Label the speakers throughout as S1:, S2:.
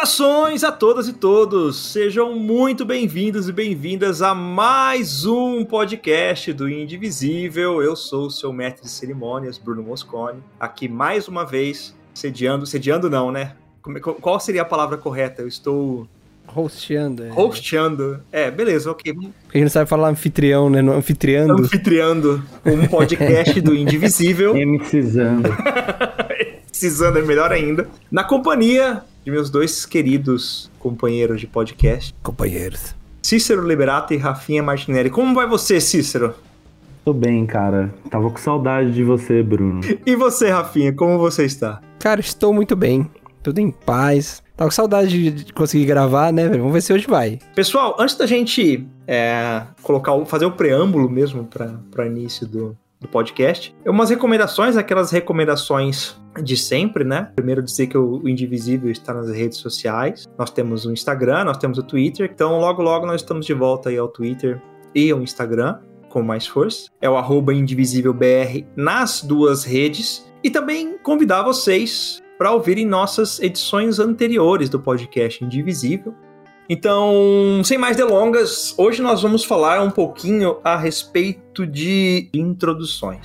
S1: Saudações a todas e todos! Sejam muito bem-vindos e bem-vindas a mais um podcast do Indivisível. Eu sou o seu mestre de cerimônias, Bruno Moscone, aqui mais uma vez, sediando. Sediando não, né? Qual seria a palavra correta? Eu estou.
S2: Hosteando.
S1: É. Hosteando. É, beleza, ok.
S2: Porque a gente não sabe falar anfitrião, né? No anfitriando.
S1: Anfitriando. Um podcast do Indivisível.
S3: MCizando.
S1: MCizando é melhor ainda. Na companhia de meus dois queridos companheiros de podcast.
S2: Companheiros.
S1: Cícero Liberato e Rafinha Martinelli. Como vai você, Cícero?
S3: Tô bem, cara. Tava com saudade de você, Bruno.
S1: E você, Rafinha, como você está?
S2: Cara, estou muito bem. Tudo em paz. Tava com saudade de conseguir gravar, né, velho? Vamos ver se hoje vai.
S1: Pessoal, antes da gente é, colocar, fazer o preâmbulo mesmo para início do, do podcast. Umas recomendações, aquelas recomendações de sempre, né? Primeiro dizer que o Indivisível está nas redes sociais. Nós temos o Instagram, nós temos o Twitter. Então, logo, logo nós estamos de volta aí ao Twitter e ao Instagram com mais força. É o arroba indivisívelbr nas duas redes. E também convidar vocês para ouvirem nossas edições anteriores do podcast Indivisível. Então, sem mais delongas, hoje nós vamos falar um pouquinho a respeito de introduções.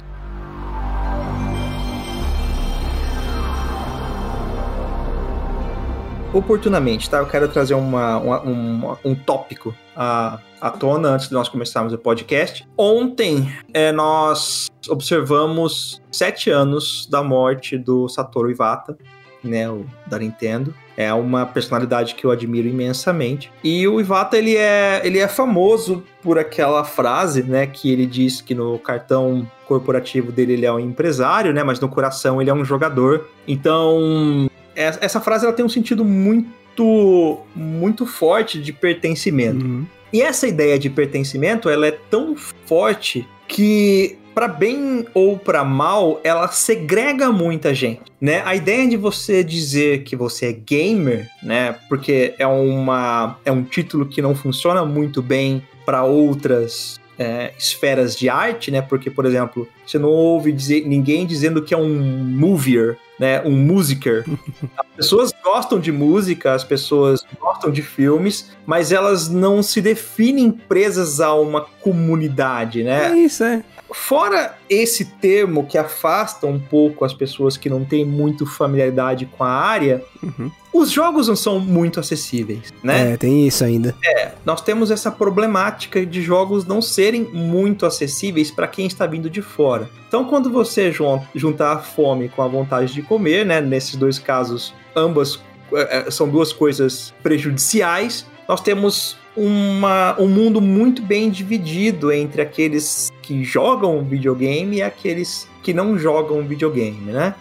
S1: Oportunamente, tá? Eu quero trazer uma, uma, um tópico à, à tona antes de nós começarmos o podcast. Ontem, é, nós observamos sete anos da morte do Satoru Iwata, né, o da Nintendo. É uma personalidade que eu admiro imensamente. E o Iwata, ele é, ele é famoso por aquela frase, né, que ele diz que no cartão corporativo dele ele é um empresário, né, mas no coração ele é um jogador. Então, essa frase ela tem um sentido muito muito forte de pertencimento. Uhum. E essa ideia de pertencimento, ela é tão forte que para bem ou para mal, ela segrega muita gente, né? A ideia de você dizer que você é gamer, né? Porque é uma é um título que não funciona muito bem para outras é, esferas de arte, né? Porque, por exemplo, você não ouve dizer, ninguém dizendo que é um movier, né? Um musiker. As pessoas gostam de música, as pessoas gostam de filmes, mas elas não se definem presas a uma comunidade, né?
S2: É isso, é.
S1: Fora esse termo que afasta um pouco as pessoas que não têm muito familiaridade com a área, uhum. os jogos não são muito acessíveis, né?
S2: É, tem isso ainda.
S1: É, nós temos essa problemática de jogos não serem muito acessíveis para quem está vindo de fora. Então, quando você juntar a fome com a vontade de comer, né? Nesses dois casos, ambas é, é, são duas coisas prejudiciais. Nós temos uma, um mundo muito bem dividido entre aqueles que jogam videogame e aqueles que não jogam videogame, né?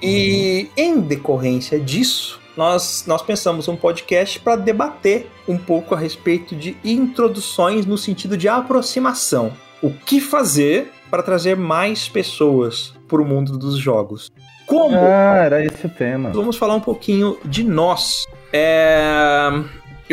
S1: E uhum. em decorrência disso, nós, nós pensamos um podcast para debater um pouco a respeito de introduções no sentido de aproximação. O que fazer para trazer mais pessoas para o mundo dos jogos?
S3: Como? Ah, era esse o tema.
S1: Vamos falar um pouquinho de nós. É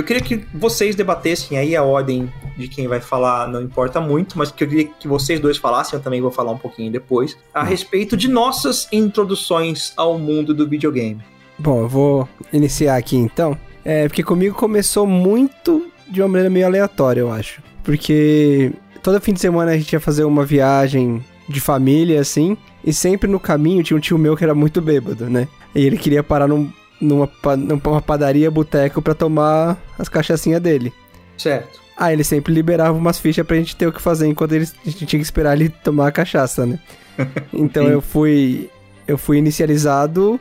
S1: eu queria que vocês debatessem aí a ordem de quem vai falar, não importa muito, mas que eu queria que vocês dois falassem, eu também vou falar um pouquinho depois, a hum. respeito de nossas introduções ao mundo do videogame.
S2: Bom, eu vou iniciar aqui então. É, porque comigo começou muito de uma maneira meio aleatória, eu acho. Porque todo fim de semana a gente ia fazer uma viagem de família, assim, e sempre no caminho tinha um tio meu que era muito bêbado, né? E ele queria parar num, numa, numa padaria, boteco, para tomar as cachaçinhas dele.
S1: Certo.
S2: Aí ele sempre liberava umas fichas pra gente ter o que fazer enquanto ele, a gente tinha que esperar ele tomar a cachaça, né? Então eu fui. Eu fui inicializado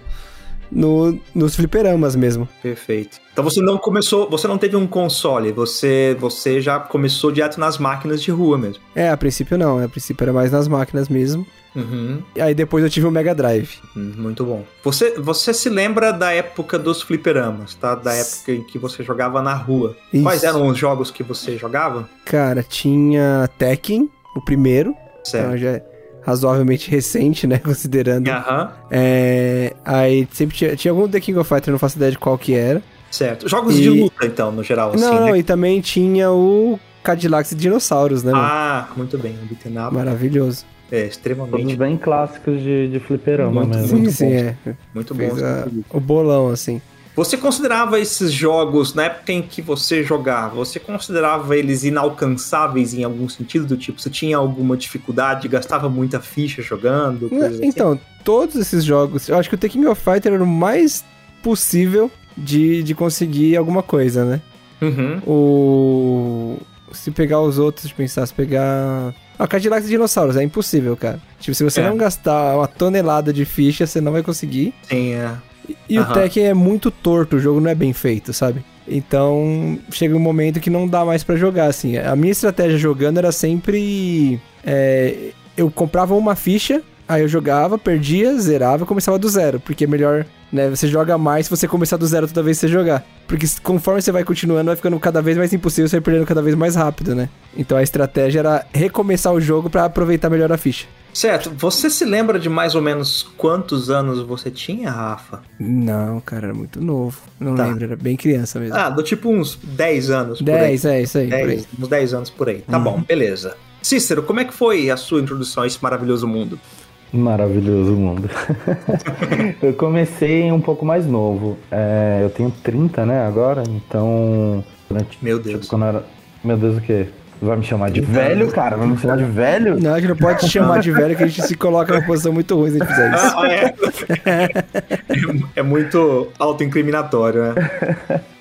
S2: no, nos fliperamas mesmo.
S1: Perfeito. Então você não começou, você não teve um console, você, você já começou direto nas máquinas de rua mesmo.
S2: É, a princípio não, a princípio era mais nas máquinas mesmo.
S1: Uhum.
S2: E aí depois eu tive o Mega Drive.
S1: Hum, muito bom. Você, você se lembra da época dos fliperamas, tá? Da época em que você jogava na rua. Isso. Quais eram os jogos que você jogava?
S2: Cara, tinha Tekken, o primeiro. Certo. Então já é razoavelmente recente, né? Considerando.
S1: Aham. Uhum.
S2: É, aí sempre tinha, tinha algum The King of Fighters, não faço ideia de qual que era.
S1: Certo. Jogos e... de luta, então, no geral,
S2: não,
S1: assim,
S2: Não,
S1: né?
S2: e também tinha o Cadillacs e Dinossauros, né?
S1: Ah, mano? muito bem. O beat'em
S2: Maravilhoso.
S1: É, extremamente. Todos
S3: bem clássicos de, de fliperama
S1: muito,
S3: mesmo.
S2: Sim, sim, é.
S1: Muito
S2: Fez bom. A, o bolão, assim.
S1: Você considerava esses jogos, na época em que você jogava, você considerava eles inalcançáveis em algum sentido? Do tipo, você tinha alguma dificuldade, gastava muita ficha jogando?
S2: Assim? Então, todos esses jogos, eu acho que o The King of Fighter era o mais possível de, de conseguir alguma coisa, né?
S1: Uhum.
S2: O. Se pegar os outros, de pensar, se pegar. Ah, Cadillac de dinossauros, é impossível, cara. Tipo, se você é. não gastar uma tonelada de ficha, você não vai conseguir.
S1: Sim, é.
S2: E, uhum. o Tekken é muito torto, o jogo não é bem feito, sabe? Então, chega um momento que não dá mais para jogar, assim. A minha estratégia jogando era sempre. É, eu comprava uma ficha, aí eu jogava, perdia, zerava e começava do zero, porque é melhor né? Você joga mais se você começar do zero toda vez que você jogar. Porque conforme você vai continuando, vai ficando cada vez mais impossível, você vai perdendo cada vez mais rápido, né? Então a estratégia era recomeçar o jogo para aproveitar melhor a ficha.
S1: Certo. Você se lembra de mais ou menos quantos anos você tinha, Rafa?
S2: Não, cara, era muito novo. Não tá. lembro, era bem criança mesmo.
S1: Ah, do tipo uns 10 anos
S2: 10, é, isso aí.
S1: 10, aí. Uns 10 anos por aí. Tá uhum. bom, beleza. Cícero, como é que foi a sua introdução a esse maravilhoso mundo?
S3: Maravilhoso mundo. eu comecei um pouco mais novo. É, eu tenho 30, né, agora, então.
S1: Meu Deus.
S3: Quando era... Meu Deus, o quê? Vai me chamar de velho, cara? Vai me chamar de velho?
S2: Não, a gente não pode te chamar de velho, que a gente se coloca numa posição muito ruim se a gente fizer isso. Ah,
S1: é. é muito autoincriminatório, né?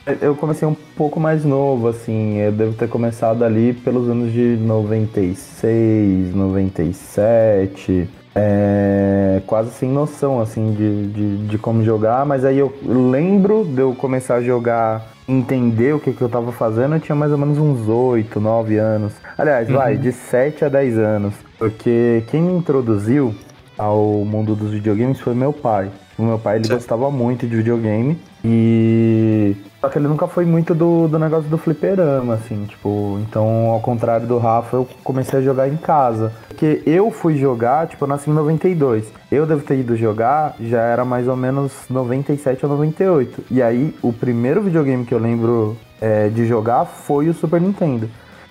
S3: Eu comecei um pouco mais novo, assim. Eu devo ter começado ali pelos anos de 96, 97 é, quase sem noção, assim, de, de, de, como jogar, mas aí eu lembro de eu começar a jogar, entender o que, que eu tava fazendo, eu tinha mais ou menos uns 8, 9 anos. Aliás, uhum. vai, de 7 a 10 anos, porque quem me introduziu ao mundo dos videogames foi meu pai. O meu pai, ele certo. gostava muito de videogame e só que ele nunca foi muito do, do negócio do fliperama, assim, tipo, então ao contrário do Rafa, eu comecei a jogar em casa. Porque eu fui jogar, tipo, eu nasci em 92. Eu devo ter ido jogar, já era mais ou menos 97 ou 98. E aí, o primeiro videogame que eu lembro é, de jogar foi o Super Nintendo.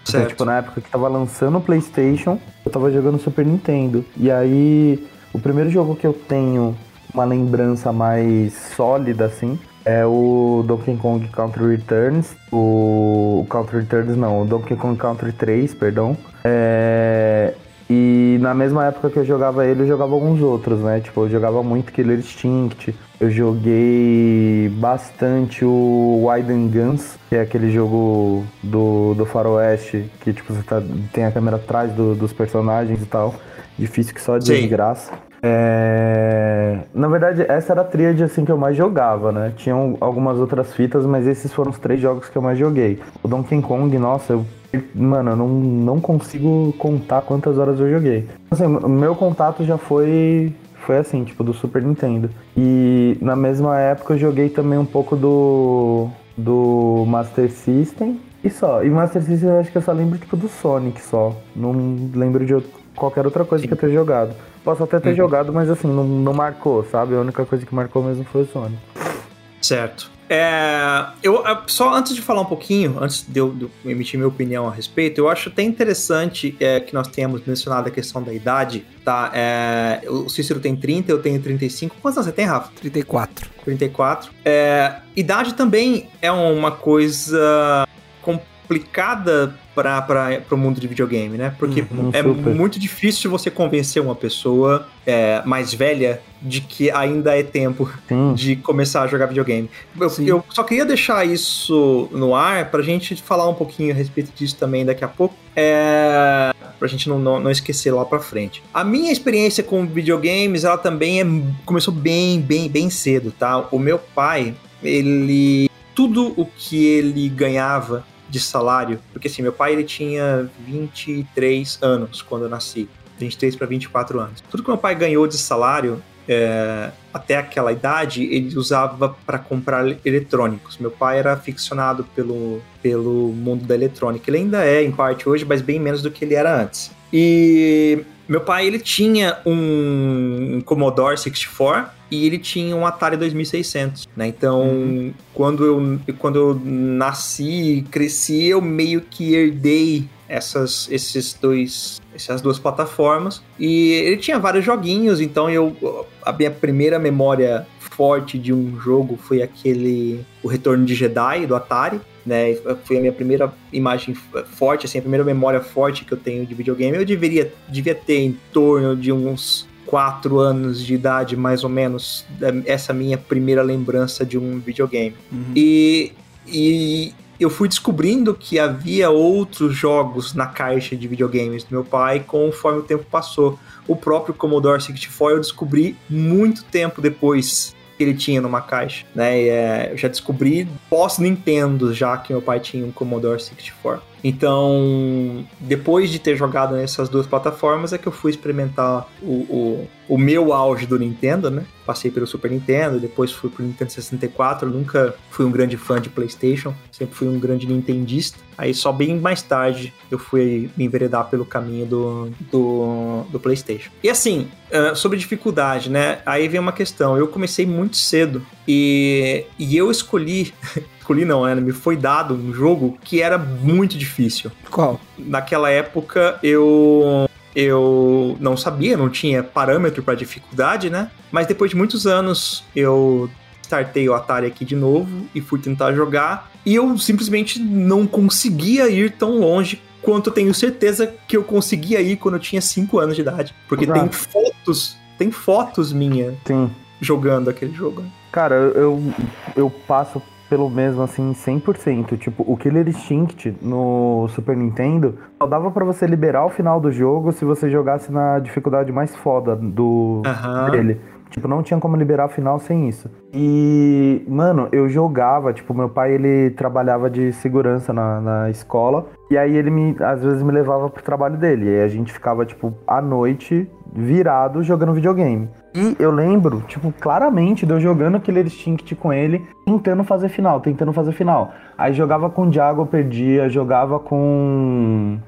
S3: Então, tipo, na época que tava lançando o Playstation, eu tava jogando Super Nintendo. E aí, o primeiro jogo que eu tenho uma lembrança mais sólida, assim, é o Donkey Kong Country Returns, o, o Country Returns não, o Donkey Kong Country 3, perdão. É, e na mesma época que eu jogava ele, eu jogava alguns outros, né? Tipo, eu jogava muito Killer Instinct, eu joguei bastante o Widen Guns, que é aquele jogo do, do faroeste, que tipo, você tá, tem a câmera atrás do, dos personagens e tal. Difícil que só desgraça. É... Na verdade, essa era a tríade assim que eu mais jogava, né? Tinham algumas outras fitas, mas esses foram os três jogos que eu mais joguei. O Donkey Kong, nossa, eu Mano, eu não, não consigo contar quantas horas eu joguei. Assim, meu contato já foi foi assim, tipo, do Super Nintendo. E na mesma época eu joguei também um pouco do, do Master System e só. E Master System eu acho que eu só lembro, tipo, do Sonic só. Não lembro de outro, qualquer outra coisa que eu tenha jogado. Posso até ter uhum. jogado, mas assim, não, não marcou, sabe? A única coisa que marcou mesmo foi o Sonic.
S1: Certo. É, eu só antes de falar um pouquinho, antes de eu, de eu, emitir minha opinião a respeito, eu acho até interessante é, que nós tenhamos mencionado a questão da idade, tá? É, o Cícero tem 30, eu tenho 35. Quantos anos você tem, Rafa?
S2: 34.
S1: 34. É, idade também é uma coisa complicada para o mundo de videogame, né? Porque uhum, é super. muito difícil você convencer uma pessoa é, mais velha de que ainda é tempo Sim. de começar a jogar videogame. Eu, eu, só queria deixar isso no ar pra gente falar um pouquinho a respeito disso também daqui a pouco. É, pra gente não, não, não esquecer lá pra frente. A minha experiência com videogames, ela também é, começou bem, bem, bem cedo, tá? O meu pai, ele. Tudo o que ele ganhava de salário, porque assim, meu pai ele tinha 23 anos quando eu nasci, 23 para 24 anos. Tudo que meu pai ganhou de salário é, até aquela idade, ele usava para comprar eletrônicos. Meu pai era aficionado pelo, pelo mundo da eletrônica. Ele ainda é, em parte, hoje, mas bem menos do que ele era antes. E meu pai, ele tinha um Commodore 64, e ele tinha um Atari 2600, né? Então, uhum. quando, eu, quando eu nasci, cresci, eu meio que herdei essas, esses dois, essas duas plataformas. E ele tinha vários joguinhos, então eu a minha primeira memória forte de um jogo foi aquele O Retorno de Jedi do Atari. Né, foi a minha primeira imagem forte, assim, a primeira memória forte que eu tenho de videogame. Eu deveria, devia ter em torno de uns quatro anos de idade, mais ou menos, essa minha primeira lembrança de um videogame. Uhum. E, e eu fui descobrindo que havia outros jogos na caixa de videogames do meu pai conforme o tempo passou. O próprio Commodore 64 eu descobri muito tempo depois que ele tinha numa caixa, né? E, é, eu já descobri pós-Nintendo já que meu pai tinha um Commodore 64. Então, depois de ter jogado nessas duas plataformas, é que eu fui experimentar o, o, o meu auge do Nintendo, né? Passei pelo Super Nintendo, depois fui pro Nintendo 64. Eu nunca fui um grande fã de PlayStation, sempre fui um grande nintendista. Aí só bem mais tarde eu fui me enveredar pelo caminho do, do, do PlayStation. E assim, uh, sobre dificuldade, né? Aí vem uma questão. Eu comecei muito cedo e, e eu escolhi escolhi não, né? Me foi dado um jogo que era muito difícil.
S2: Qual?
S1: Naquela época eu eu não sabia, não tinha parâmetro para dificuldade, né? Mas depois de muitos anos eu startei o Atari aqui de novo e fui tentar jogar e eu simplesmente não conseguia ir tão longe quanto eu tenho certeza que eu conseguia ir quando eu tinha 5 anos de idade, porque tem fotos, tem fotos minha
S3: Sim.
S1: jogando aquele jogo.
S3: Cara, eu eu passo pelo mesmo, assim, 100%. Tipo, o Killer Instinct no Super Nintendo só dava para você liberar o final do jogo se você jogasse na dificuldade mais foda do uhum. dele. Tipo, não tinha como liberar o final sem isso. E, mano, eu jogava, tipo, meu pai, ele trabalhava de segurança na, na escola. E aí ele me, às vezes, me levava pro trabalho dele. E aí a gente ficava, tipo, à noite, virado, jogando videogame. E eu lembro, tipo, claramente de eu jogando Killer Instinct com ele, tentando fazer final, tentando fazer final. Aí jogava com o Diago, perdia, jogava com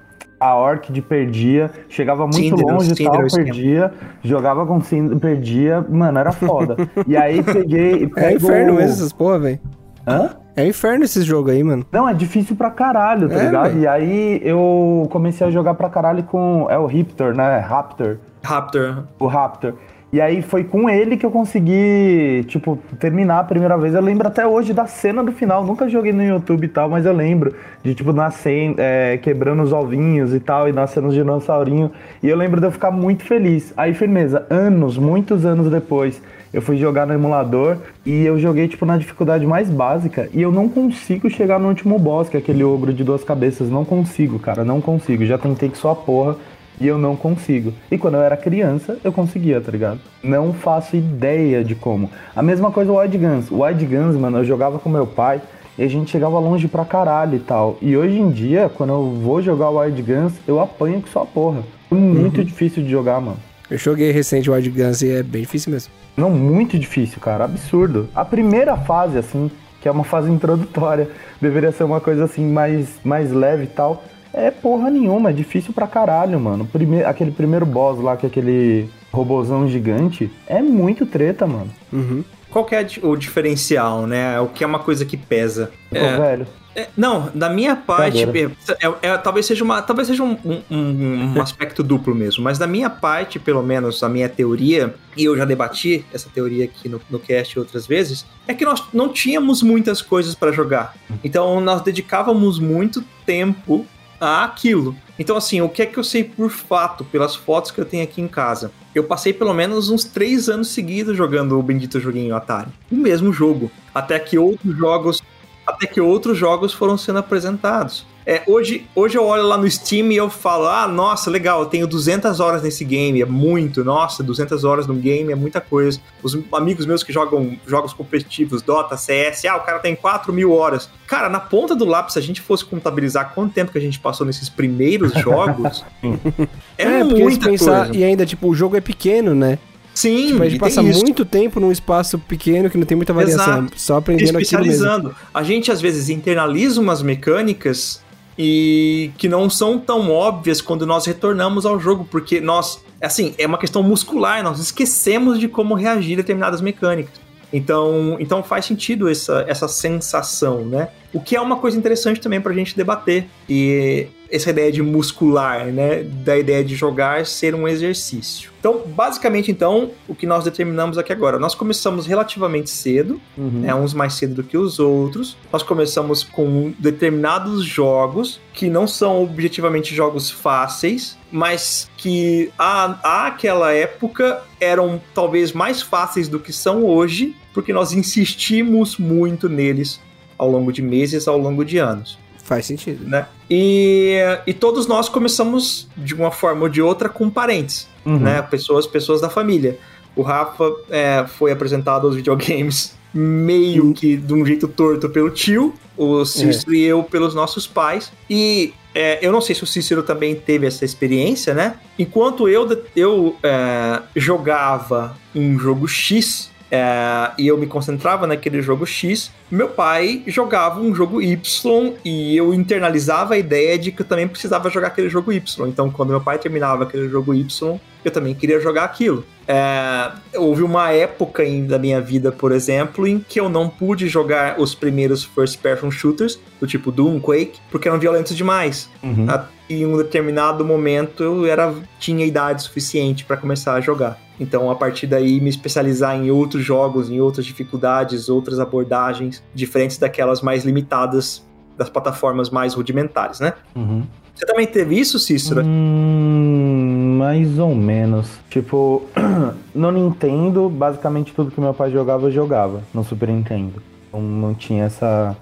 S3: a Orchid perdia, chegava muito longe e tal, perdia, jogava com Cinder, perdia, mano, era foda. e aí peguei.
S2: É inferno mesmo essas porra, velho. Hã? É inferno esses jogos aí, mano.
S3: Não, é difícil pra caralho, tá é, ligado? Véio. E aí eu comecei a jogar pra caralho com. É o Raptor, né? Raptor.
S1: Raptor.
S3: O Raptor. E aí foi com ele que eu consegui, tipo, terminar a primeira vez. Eu lembro até hoje da cena do final. Nunca joguei no YouTube e tal, mas eu lembro de, tipo, nascendo, é, quebrando os ovinhos e tal, e nascendo os dinossaurinhos. E eu lembro de eu ficar muito feliz. Aí, firmeza, anos, muitos anos depois, eu fui jogar no emulador e eu joguei, tipo, na dificuldade mais básica. E eu não consigo chegar no último boss, que é aquele ogro de duas cabeças. Não consigo, cara, não consigo. Já tentei que só a porra e eu não consigo. E quando eu era criança, eu conseguia, tá ligado? Não faço ideia de como. A mesma coisa o Wide Guns. O Wide Guns, mano, eu jogava com meu pai e a gente chegava longe pra caralho e tal. E hoje em dia, quando eu vou jogar o Wide Guns, eu apanho com sua porra. É muito uhum. difícil de jogar, mano.
S2: Eu joguei recente o Wide Guns e é bem difícil mesmo.
S3: Não, muito difícil, cara. Absurdo. A primeira fase, assim, que é uma fase introdutória, deveria ser uma coisa assim mais, mais leve e tal. É porra nenhuma, é difícil pra caralho, mano. Prime aquele primeiro boss lá, que é aquele robozão gigante, é muito treta, mano.
S1: Uhum. Qual que é o diferencial, né? O que é uma coisa que pesa?
S3: Pô, é, velho.
S1: É, não, da minha parte, é, é, é, talvez seja, uma, talvez seja um, um, um aspecto duplo mesmo, mas da minha parte, pelo menos, a minha teoria, e eu já debati essa teoria aqui no, no cast outras vezes, é que nós não tínhamos muitas coisas para jogar. Então, nós dedicávamos muito tempo aquilo. Então, assim, o que é que eu sei por fato, pelas fotos que eu tenho aqui em casa? Eu passei pelo menos uns três anos seguidos jogando o bendito joguinho Atari. O mesmo jogo. Até que outros jogos. Até que outros jogos foram sendo apresentados. É, hoje, hoje eu olho lá no Steam e eu falo, ah, nossa, legal, eu tenho 200 horas nesse game, é muito, nossa, 200 horas num game é muita coisa. Os amigos meus que jogam jogos competitivos, Dota, CS, ah, o cara tem 4 mil horas. Cara, na ponta do lápis, se a gente fosse contabilizar quanto tempo que a gente passou nesses primeiros jogos,
S2: é, é muita pensar, coisa. E ainda, tipo, o jogo é pequeno, né?
S1: Sim,
S2: tipo, a gente passa muito tempo num espaço pequeno que não tem muita variação, Exato. só aprendendo aquilo mesmo.
S1: A gente às vezes internaliza umas mecânicas e que não são tão óbvias quando nós retornamos ao jogo, porque nós, assim, é uma questão muscular, nós esquecemos de como reagir a determinadas mecânicas. Então, então faz sentido essa, essa sensação, né? O que é uma coisa interessante também pra gente debater. E essa ideia de muscular, né? Da ideia de jogar ser um exercício. Então, basicamente, então, o que nós determinamos aqui agora, nós começamos relativamente cedo, uhum. né, uns mais cedo do que os outros. Nós começamos com determinados jogos que não são objetivamente jogos fáceis, mas que a, àquela época eram talvez mais fáceis do que são hoje, porque nós insistimos muito neles ao longo de meses, ao longo de anos.
S2: Faz sentido.
S1: Né? E, e todos nós começamos, de uma forma ou de outra, com parentes, uhum. né? Pessoas, pessoas da família. O Rafa é, foi apresentado aos videogames meio uhum. que de um jeito torto pelo tio, o Cícero é. e eu pelos nossos pais. E é, eu não sei se o Cícero também teve essa experiência, né? Enquanto eu, eu é, jogava um jogo X, é, e eu me concentrava naquele jogo X, meu pai jogava um jogo Y e eu internalizava a ideia de que eu também precisava jogar aquele jogo Y. Então, quando meu pai terminava aquele jogo Y, eu também queria jogar aquilo. É, houve uma época em, da minha vida, por exemplo, em que eu não pude jogar os primeiros first-person shooters, do tipo Doom, Quake, porque eram violentos demais. Uhum. Em um determinado momento eu era, tinha idade suficiente para começar a jogar. Então, a partir daí, me especializar em outros jogos, em outras dificuldades, outras abordagens, diferentes daquelas mais limitadas das plataformas mais rudimentares, né? Uhum. Você também teve isso, Cícero?
S3: Hum, mais ou menos. Tipo, no Nintendo, basicamente tudo que meu pai jogava, eu jogava. No Super Nintendo. Então não tinha essa,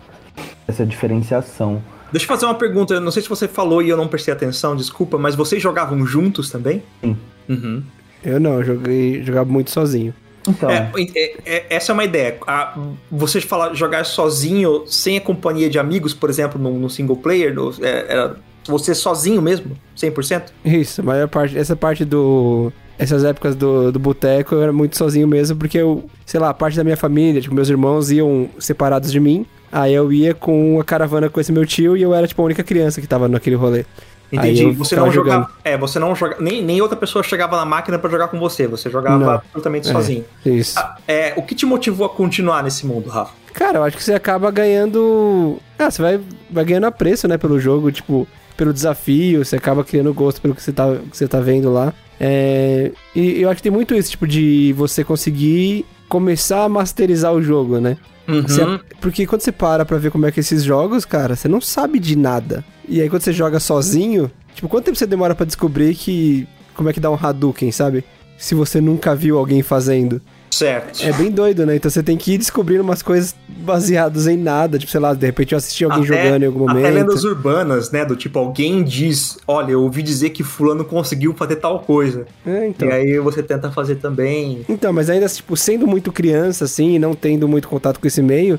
S3: essa diferenciação.
S1: Deixa eu fazer uma pergunta. não sei se você falou e eu não prestei atenção, desculpa, mas vocês jogavam juntos também?
S3: Sim.
S1: Uhum.
S2: Eu não, eu joguei, jogava muito sozinho.
S1: Então. É, é, é, essa é uma ideia. A, você falar jogar sozinho, sem a companhia de amigos, por exemplo, no, no single player, no, é, era você sozinho mesmo, 100%?
S2: Isso, a maior parte, essa parte do essas épocas do, do boteco eu era muito sozinho mesmo, porque eu, sei lá, parte da minha família, tipo, meus irmãos iam separados de mim. Aí eu ia com a caravana com esse meu tio e eu era, tipo, a única criança que tava naquele rolê.
S1: Entendi. Você não jogava. É, você não jogava. Nem, nem outra pessoa chegava na máquina para jogar com você. Você jogava não. absolutamente
S2: é,
S1: sozinho.
S2: Isso.
S1: Ah, é, o que te motivou a continuar nesse mundo, Rafa?
S2: Cara, eu acho que você acaba ganhando. Ah, você vai, vai ganhando apreço, né, pelo jogo, tipo, pelo desafio, você acaba criando gosto pelo que você tá, que você tá vendo lá. É... E eu acho que tem muito isso, tipo, de você conseguir começar a masterizar o jogo, né?
S1: Uhum.
S2: Você, porque quando você para pra ver como é que é esses jogos, cara, você não sabe de nada. E aí quando você joga sozinho, tipo, quanto tempo você demora para descobrir que como é que dá um Hadouken, sabe? Se você nunca viu alguém fazendo.
S1: Certo.
S2: É bem doido, né? Então você tem que ir descobrindo umas coisas baseadas em nada. Tipo, sei lá, de repente eu assisti alguém até, jogando em algum momento. Até
S1: lendas urbanas, né? Do tipo, alguém diz, olha, eu ouvi dizer que fulano conseguiu fazer tal coisa.
S2: É, então.
S1: E aí você tenta fazer também.
S2: Então, mas ainda, tipo, sendo muito criança, assim, e não tendo muito contato com esse meio,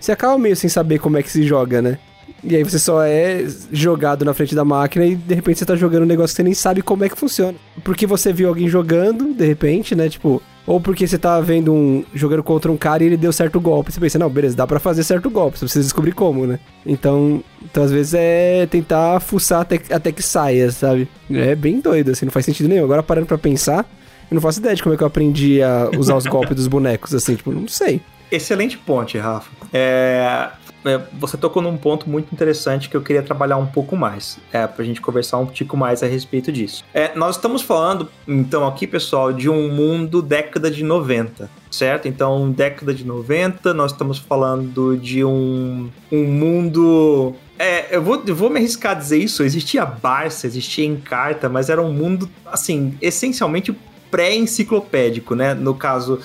S2: você acaba meio sem saber como é que se joga, né? E aí você só é jogado na frente da máquina e de repente você tá jogando um negócio que você nem sabe como é que funciona. Porque você viu alguém jogando, de repente, né? Tipo, ou porque você tá vendo um. jogando contra um cara e ele deu certo golpe. Você pensa, não, beleza, dá pra fazer certo golpe, você precisa descobrir como, né? Então, então às vezes é tentar fuçar até, até que saia, sabe? É bem doido, assim, não faz sentido nenhum. Agora parando pra pensar, eu não faço ideia de como é que eu aprendi a usar os golpes dos bonecos, assim, tipo, não sei.
S1: Excelente ponte, Rafa. É, é, você tocou num ponto muito interessante que eu queria trabalhar um pouco mais, é, pra gente conversar um pouco mais a respeito disso. É, nós estamos falando, então, aqui, pessoal, de um mundo década de 90, certo? Então, década de 90, nós estamos falando de um, um mundo é, eu vou, eu vou me arriscar a dizer isso. Existia Barça, existia Encarta, mas era um mundo, assim, essencialmente pré-enciclopédico, né? No caso,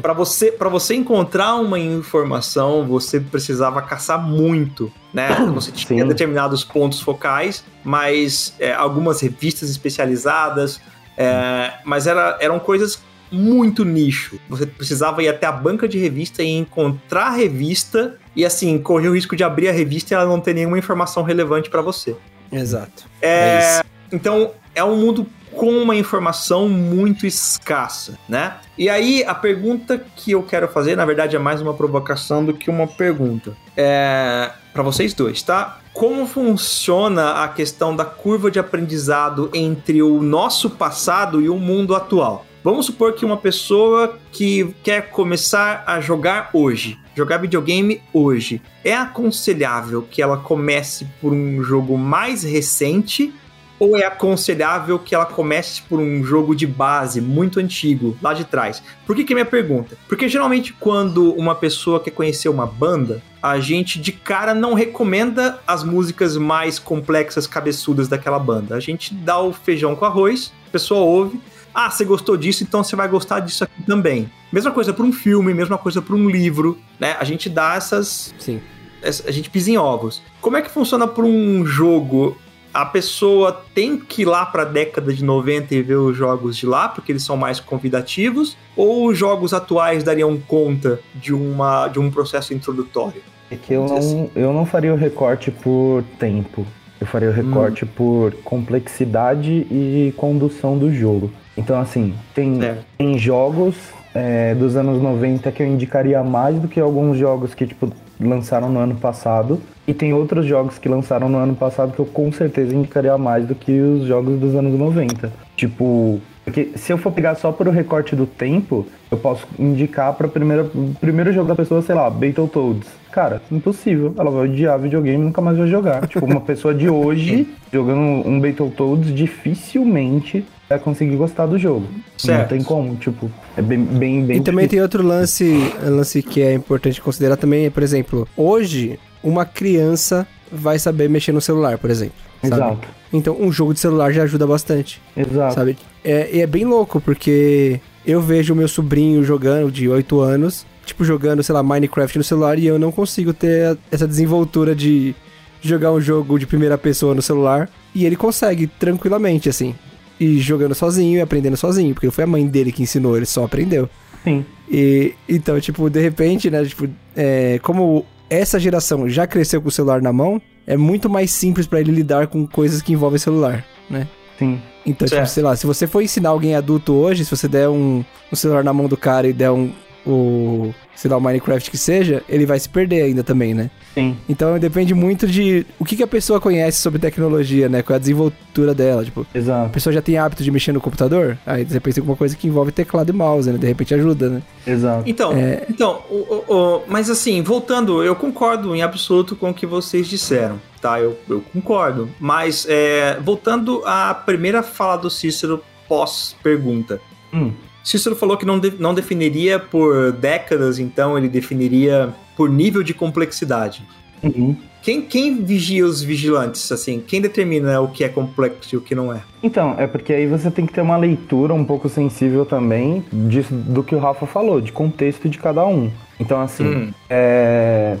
S1: para você para você encontrar uma informação, você precisava caçar muito, né? Você tinha Sim. determinados pontos focais, mas é, algumas revistas especializadas, é, mas era, eram coisas muito nicho. Você precisava ir até a banca de revista e encontrar a revista e assim correr o risco de abrir a revista e ela não ter nenhuma informação relevante para você.
S2: Exato.
S1: É, é então é um mundo com uma informação muito escassa, né? E aí a pergunta que eu quero fazer, na verdade, é mais uma provocação do que uma pergunta. É para vocês dois, tá? Como funciona a questão da curva de aprendizado entre o nosso passado e o mundo atual? Vamos supor que uma pessoa que quer começar a jogar hoje, jogar videogame hoje, é aconselhável que ela comece por um jogo mais recente ou é aconselhável que ela comece por um jogo de base muito antigo, lá de trás? Por que, que é minha pergunta? Porque geralmente quando uma pessoa quer conhecer uma banda, a gente de cara não recomenda as músicas mais complexas, cabeçudas daquela banda. A gente dá o feijão com arroz, a pessoa ouve, ah, você gostou disso, então você vai gostar disso aqui também. Mesma coisa para um filme, mesma coisa para um livro, né? A gente dá essas.
S2: Sim.
S1: A gente pisa em ovos. Como é que funciona para um jogo? A pessoa tem que ir lá para a década de 90 e ver os jogos de lá, porque eles são mais convidativos? Ou os jogos atuais dariam conta de, uma, de um processo introdutório?
S3: É que eu não, assim. eu não faria o recorte por tempo. Eu faria o recorte hum. por complexidade e condução do jogo. Então, assim, tem, tem jogos é, dos anos 90 que eu indicaria mais do que alguns jogos que, tipo, lançaram no ano passado. E tem outros jogos que lançaram no ano passado que eu com certeza indicaria mais do que os jogos dos anos 90. Tipo, porque se eu for pegar só por o recorte do tempo, eu posso indicar para o primeiro jogo da pessoa, sei lá, Battletoads. Cara, impossível. Ela vai odiar videogame e nunca mais vai jogar. tipo, uma pessoa de hoje jogando um Battletoads dificilmente vai conseguir gostar do jogo. Certo. Não tem como, tipo, é bem, bem, bem
S2: E também tem outro lance, lance que é importante considerar também, por exemplo, hoje uma criança vai saber mexer no celular, por exemplo. Sabe? Exato. Então, um jogo de celular já ajuda bastante.
S3: Exato.
S2: Sabe? É, e é bem louco, porque eu vejo o meu sobrinho jogando, de 8 anos, tipo, jogando, sei lá, Minecraft no celular, e eu não consigo ter essa desenvoltura de jogar um jogo de primeira pessoa no celular. E ele consegue tranquilamente, assim. E jogando sozinho e aprendendo sozinho, porque não foi a mãe dele que ensinou, ele só aprendeu.
S3: Sim.
S2: E então, tipo, de repente, né, tipo, é, como essa geração já cresceu com o celular na mão, é muito mais simples para ele lidar com coisas que envolvem celular, né?
S3: Sim.
S2: Então, tipo, sei lá, se você for ensinar alguém adulto hoje, se você der um, um celular na mão do cara e der um, o, sei lá, o Minecraft que seja, ele vai se perder ainda também, né?
S3: Sim.
S2: Então depende muito de o que, que a pessoa conhece sobre tecnologia, né? Qual é a desenvoltura dela, tipo.
S3: Exato.
S2: A pessoa já tem hábito de mexer no computador, aí de repente tem alguma coisa que envolve teclado e mouse, né? De repente ajuda, né?
S3: Exato.
S1: Então, é... então o, o, o, mas assim, voltando, eu concordo em absoluto com o que vocês disseram, tá? Eu, eu concordo. Mas é, voltando à primeira fala do Cícero pós-pergunta. Hum. Cícero falou que não, de, não definiria por décadas, então ele definiria por nível de complexidade.
S3: Uhum.
S1: Quem, quem vigia os vigilantes, assim? Quem determina o que é complexo e o que não é?
S3: Então, é porque aí você tem que ter uma leitura um pouco sensível também disso, do que o Rafa falou, de contexto de cada um. Então, assim, hum. é,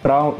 S3: para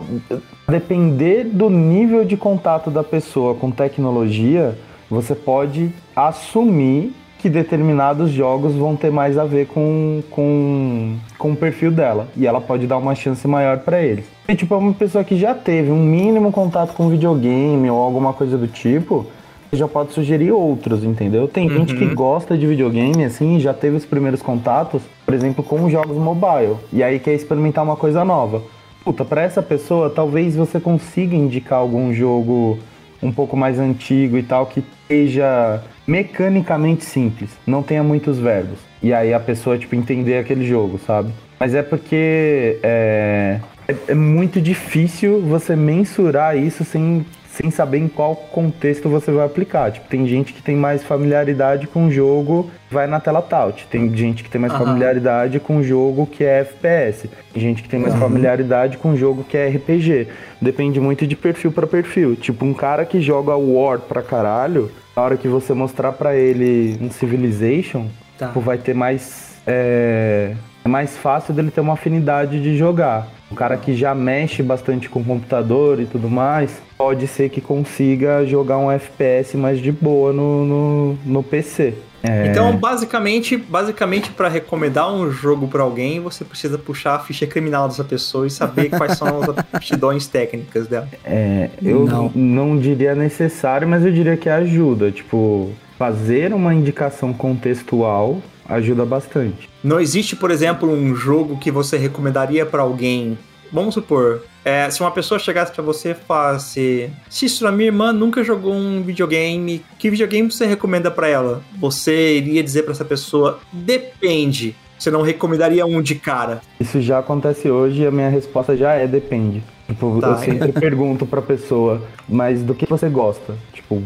S3: depender do nível de contato da pessoa com tecnologia, você pode assumir que determinados jogos vão ter mais a ver com, com, com o perfil dela. E ela pode dar uma chance maior para eles. E, tipo, é uma pessoa que já teve um mínimo contato com videogame ou alguma coisa do tipo, já pode sugerir outros, entendeu? Tem uhum. gente que gosta de videogame, assim, já teve os primeiros contatos, por exemplo, com jogos mobile. E aí quer experimentar uma coisa nova. Puta, pra essa pessoa, talvez você consiga indicar algum jogo um pouco mais antigo e tal, que seja mecanicamente simples, não tenha muitos verbos. E aí a pessoa, tipo, entender aquele jogo, sabe? Mas é porque é, é, é muito difícil você mensurar isso sem sem saber em qual contexto você vai aplicar. Tipo, tem gente que tem mais familiaridade com o jogo, vai na tela touch. Tem gente que tem mais uhum. familiaridade com o jogo que é FPS. Tem gente que tem mais uhum. familiaridade com o jogo que é RPG. Depende muito de perfil para perfil. Tipo, um cara que joga War pra caralho, na hora que você mostrar para ele um Civilization, tá. tipo, vai ter mais. É, é mais fácil dele ter uma afinidade de jogar. Um cara que já mexe bastante com o computador e tudo mais, pode ser que consiga jogar um FPS mais de boa no, no, no PC.
S1: É... Então, basicamente, basicamente para recomendar um jogo para alguém, você precisa puxar a ficha criminal dessa pessoa e saber quais são as aptidões técnicas dela.
S3: É, eu não. não diria necessário, mas eu diria que ajuda. Tipo, fazer uma indicação contextual ajuda bastante.
S1: Não existe, por exemplo, um jogo que você recomendaria para alguém. Vamos supor, é, se uma pessoa chegasse para você e falasse: Cícero, a minha irmã nunca jogou um videogame, que videogame você recomenda para ela? Você iria dizer para essa pessoa: depende. Você não recomendaria um de cara?
S3: Isso já acontece hoje e a minha resposta já é depende. Tipo, tá. eu sempre pergunto pra pessoa, mas do que você gosta? Tipo,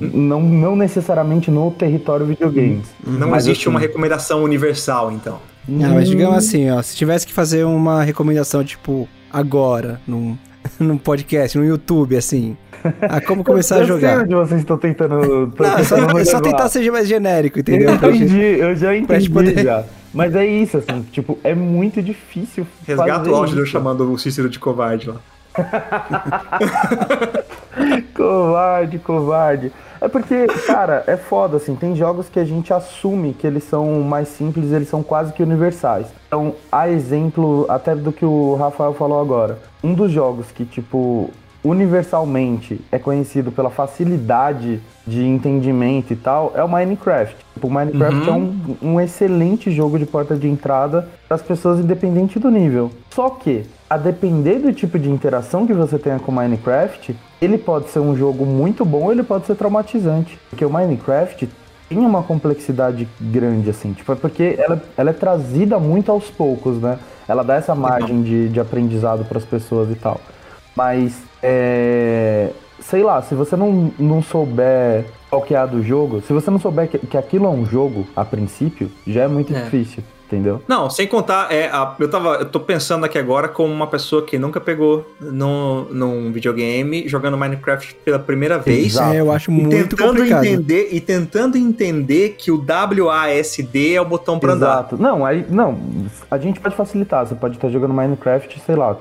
S3: não, não necessariamente no território videogames.
S1: Não existe assim, uma recomendação universal, então.
S2: Não, mas digamos assim, ó, se tivesse que fazer uma recomendação, tipo, agora, num, num podcast, no YouTube, assim. Ah, como começar eu, a jogar? Eu
S3: sei onde vocês estão tentando.
S2: Não, é só, é só tentar ser mais genérico, entendeu?
S3: Eu entendi, eu já entendi poder... já. Mas é isso, assim, tipo, é muito difícil.
S1: Resgata o áudio chamando o Cícero de covarde lá.
S3: covarde, covarde. É porque, cara, é foda, assim, tem jogos que a gente assume que eles são mais simples, eles são quase que universais. Então, a exemplo até do que o Rafael falou agora. Um dos jogos que, tipo, universalmente é conhecido pela facilidade de entendimento e tal é o Minecraft. Tipo, o Minecraft uhum. é um, um excelente jogo de porta de entrada para as pessoas independente do nível. Só que, a depender do tipo de interação que você tenha com o Minecraft, ele pode ser um jogo muito bom ou ele pode ser traumatizante. Porque o Minecraft tem uma complexidade grande, assim, tipo, é porque ela, ela é trazida muito aos poucos, né? Ela dá essa margem de, de aprendizado para as pessoas e tal. Mas, é, sei lá, se você não, não souber qual que é a do jogo, se você não souber que, que aquilo é um jogo a princípio, já é muito é. difícil entendeu?
S1: Não, sem contar, é, a, eu, tava, eu tô pensando aqui agora como uma pessoa que nunca pegou no, num videogame jogando Minecraft pela primeira vez.
S2: É, eu acho muito tentando complicado.
S1: entender E tentando entender que o WASD é o botão pra Exato.
S3: andar. Não, aí, não, a gente pode facilitar, você pode estar jogando Minecraft, sei lá,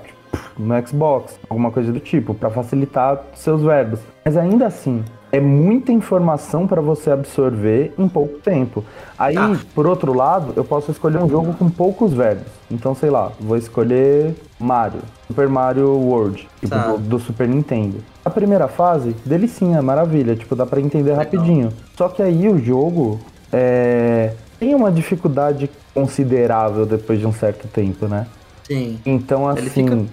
S3: no Xbox, alguma coisa do tipo, para facilitar seus verbos. Mas ainda assim, é muita informação para você absorver em pouco tempo. Aí, ah. por outro lado, eu posso escolher um jogo com poucos verbos. Então, sei lá, vou escolher Mario, Super Mario World, tipo tá. do, do, Super Nintendo. A primeira fase, delicinha, maravilha, tipo, dá para entender rapidinho. Só que aí o jogo é, tem uma dificuldade considerável depois de um certo tempo, né?
S1: Sim.
S3: Então, assim.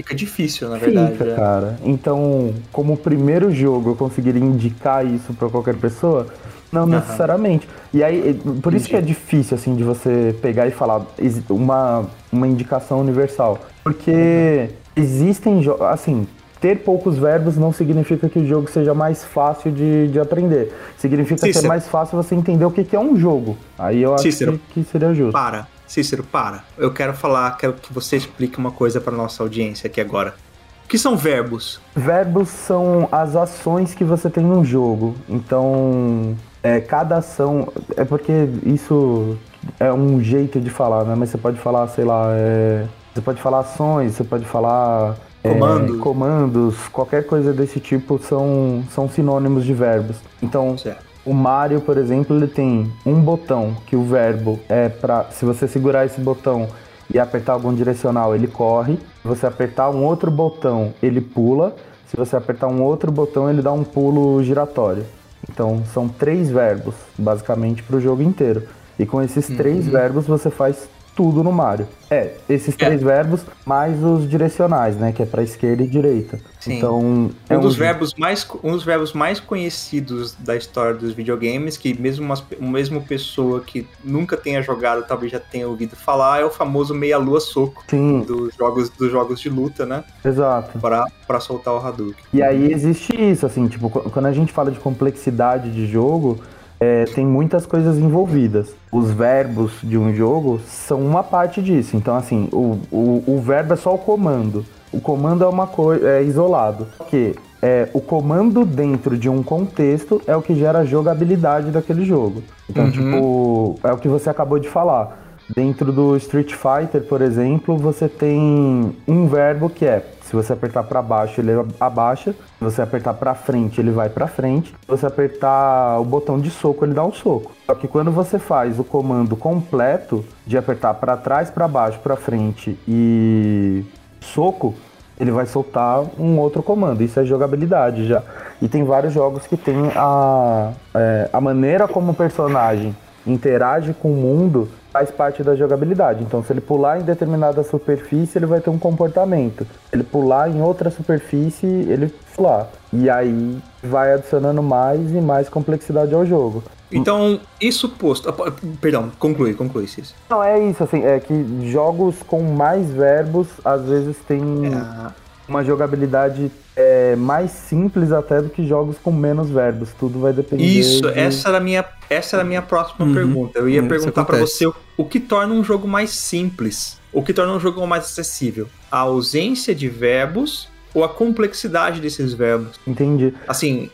S3: Fica
S1: difícil, na verdade.
S3: Fica, é. cara. Então, como primeiro jogo eu conseguiria indicar isso para qualquer pessoa, não uhum. necessariamente. E aí, por isso que é difícil, assim, de você pegar e falar uma, uma indicação universal. Porque uhum. existem jogos, assim, ter poucos verbos não significa que o jogo seja mais fácil de, de aprender. Significa Cícero. ser mais fácil você entender o que, que é um jogo. Aí eu acho que, que seria justo.
S1: Para. Cícero, para. Eu quero falar, quero que você explique uma coisa para nossa audiência aqui agora. O que são verbos?
S3: Verbos são as ações que você tem no jogo. Então, é, cada ação. É porque isso é um jeito de falar, né? Mas você pode falar, sei lá, é, você pode falar ações, você pode falar.
S1: Comandos.
S3: É, comandos, qualquer coisa desse tipo são, são sinônimos de verbos. Então,
S1: certo.
S3: O Mario, por exemplo, ele tem um botão que o verbo é para, se você segurar esse botão e apertar algum direcional, ele corre. Se você apertar um outro botão, ele pula. Se você apertar um outro botão, ele dá um pulo giratório. Então, são três verbos, basicamente, para o jogo inteiro. E com esses uhum. três verbos, você faz tudo no Mario. É, esses três é. verbos mais os direcionais, né? Que é para esquerda e direita. Sim. Então,
S1: é um, dos verbos mais, um dos verbos mais conhecidos da história dos videogames, que mesmo uma mesmo pessoa que nunca tenha jogado talvez já tenha ouvido falar, é o famoso meia-lua soco
S3: Sim.
S1: dos jogos, dos jogos de luta, né?
S3: Exato.
S1: Para soltar o Hadouken.
S3: E aí existe isso, assim, tipo, quando a gente fala de complexidade de jogo, é, tem muitas coisas envolvidas. Os verbos de um jogo são uma parte disso. Então, assim, o, o, o verbo é só o comando. O comando é uma coisa é isolado. Que é, o comando dentro de um contexto é o que gera a jogabilidade daquele jogo. Então, uhum. tipo, é o que você acabou de falar. Dentro do Street Fighter, por exemplo, você tem um verbo que é se você apertar para baixo, ele abaixa. Se você apertar para frente, ele vai para frente. Se você apertar o botão de soco, ele dá um soco. Só que quando você faz o comando completo de apertar para trás, para baixo, para frente e soco, ele vai soltar um outro comando. Isso é jogabilidade já. E tem vários jogos que tem a, é, a maneira como o personagem interage com o mundo faz parte da jogabilidade. Então, se ele pular em determinada superfície, ele vai ter um comportamento. Se ele pular em outra superfície, ele pular. E aí vai adicionando mais e mais complexidade ao jogo.
S1: Então, isso posto. ah, Perdão, conclui, conclui, Cis.
S3: Não, é isso, assim, é que jogos com mais verbos, às vezes tem
S1: É,
S3: uma jogabilidade é, mais simples até do que jogos com menos verbos. Tudo vai depender.
S1: Isso,
S3: de-
S1: essa era a minha, essa era a minha próxima
S2: Uhum.
S1: pergunta. Eu ia
S2: Isso
S1: perguntar pra
S2: acontece.
S1: você o, o que torna um jogo mais simples, o que torna um jogo mais acessível. A ausência de verbos ou a complexidade desses verbos?
S3: Entendi.
S1: Assim,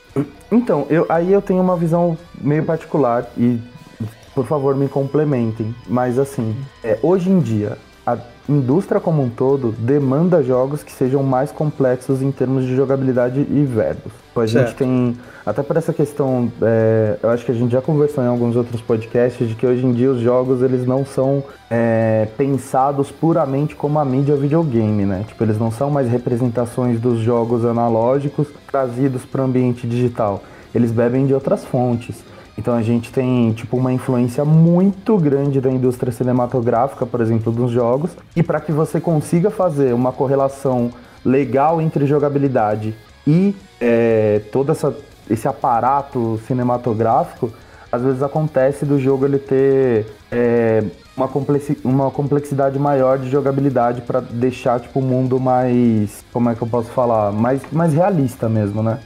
S3: Então, eu, aí eu tenho uma visão meio particular e, por favor, me complementem. Mas assim, é, hoje em dia, a indústria como um todo demanda jogos que sejam mais complexos em termos de jogabilidade e verbos. A gente
S1: Certo.
S3: tem, até por essa questão, é, eu acho que a gente já conversou em alguns outros podcasts, de que hoje em dia os jogos eles não são é, pensados puramente como a mídia videogame, né? Tipo, eles não são mais representações dos jogos analógicos trazidos para o ambiente digital. Eles bebem de outras fontes. Então a gente tem tipo uma influência muito grande da indústria cinematográfica, por exemplo, dos jogos. E para que você consiga fazer uma correlação legal entre jogabilidade e é, todo essa, esse aparato cinematográfico, às vezes acontece do jogo ele ter é, uma, complexi uma complexidade maior de jogabilidade para deixar tipo o mundo mais, como é que eu posso falar, mais, mais realista mesmo, né?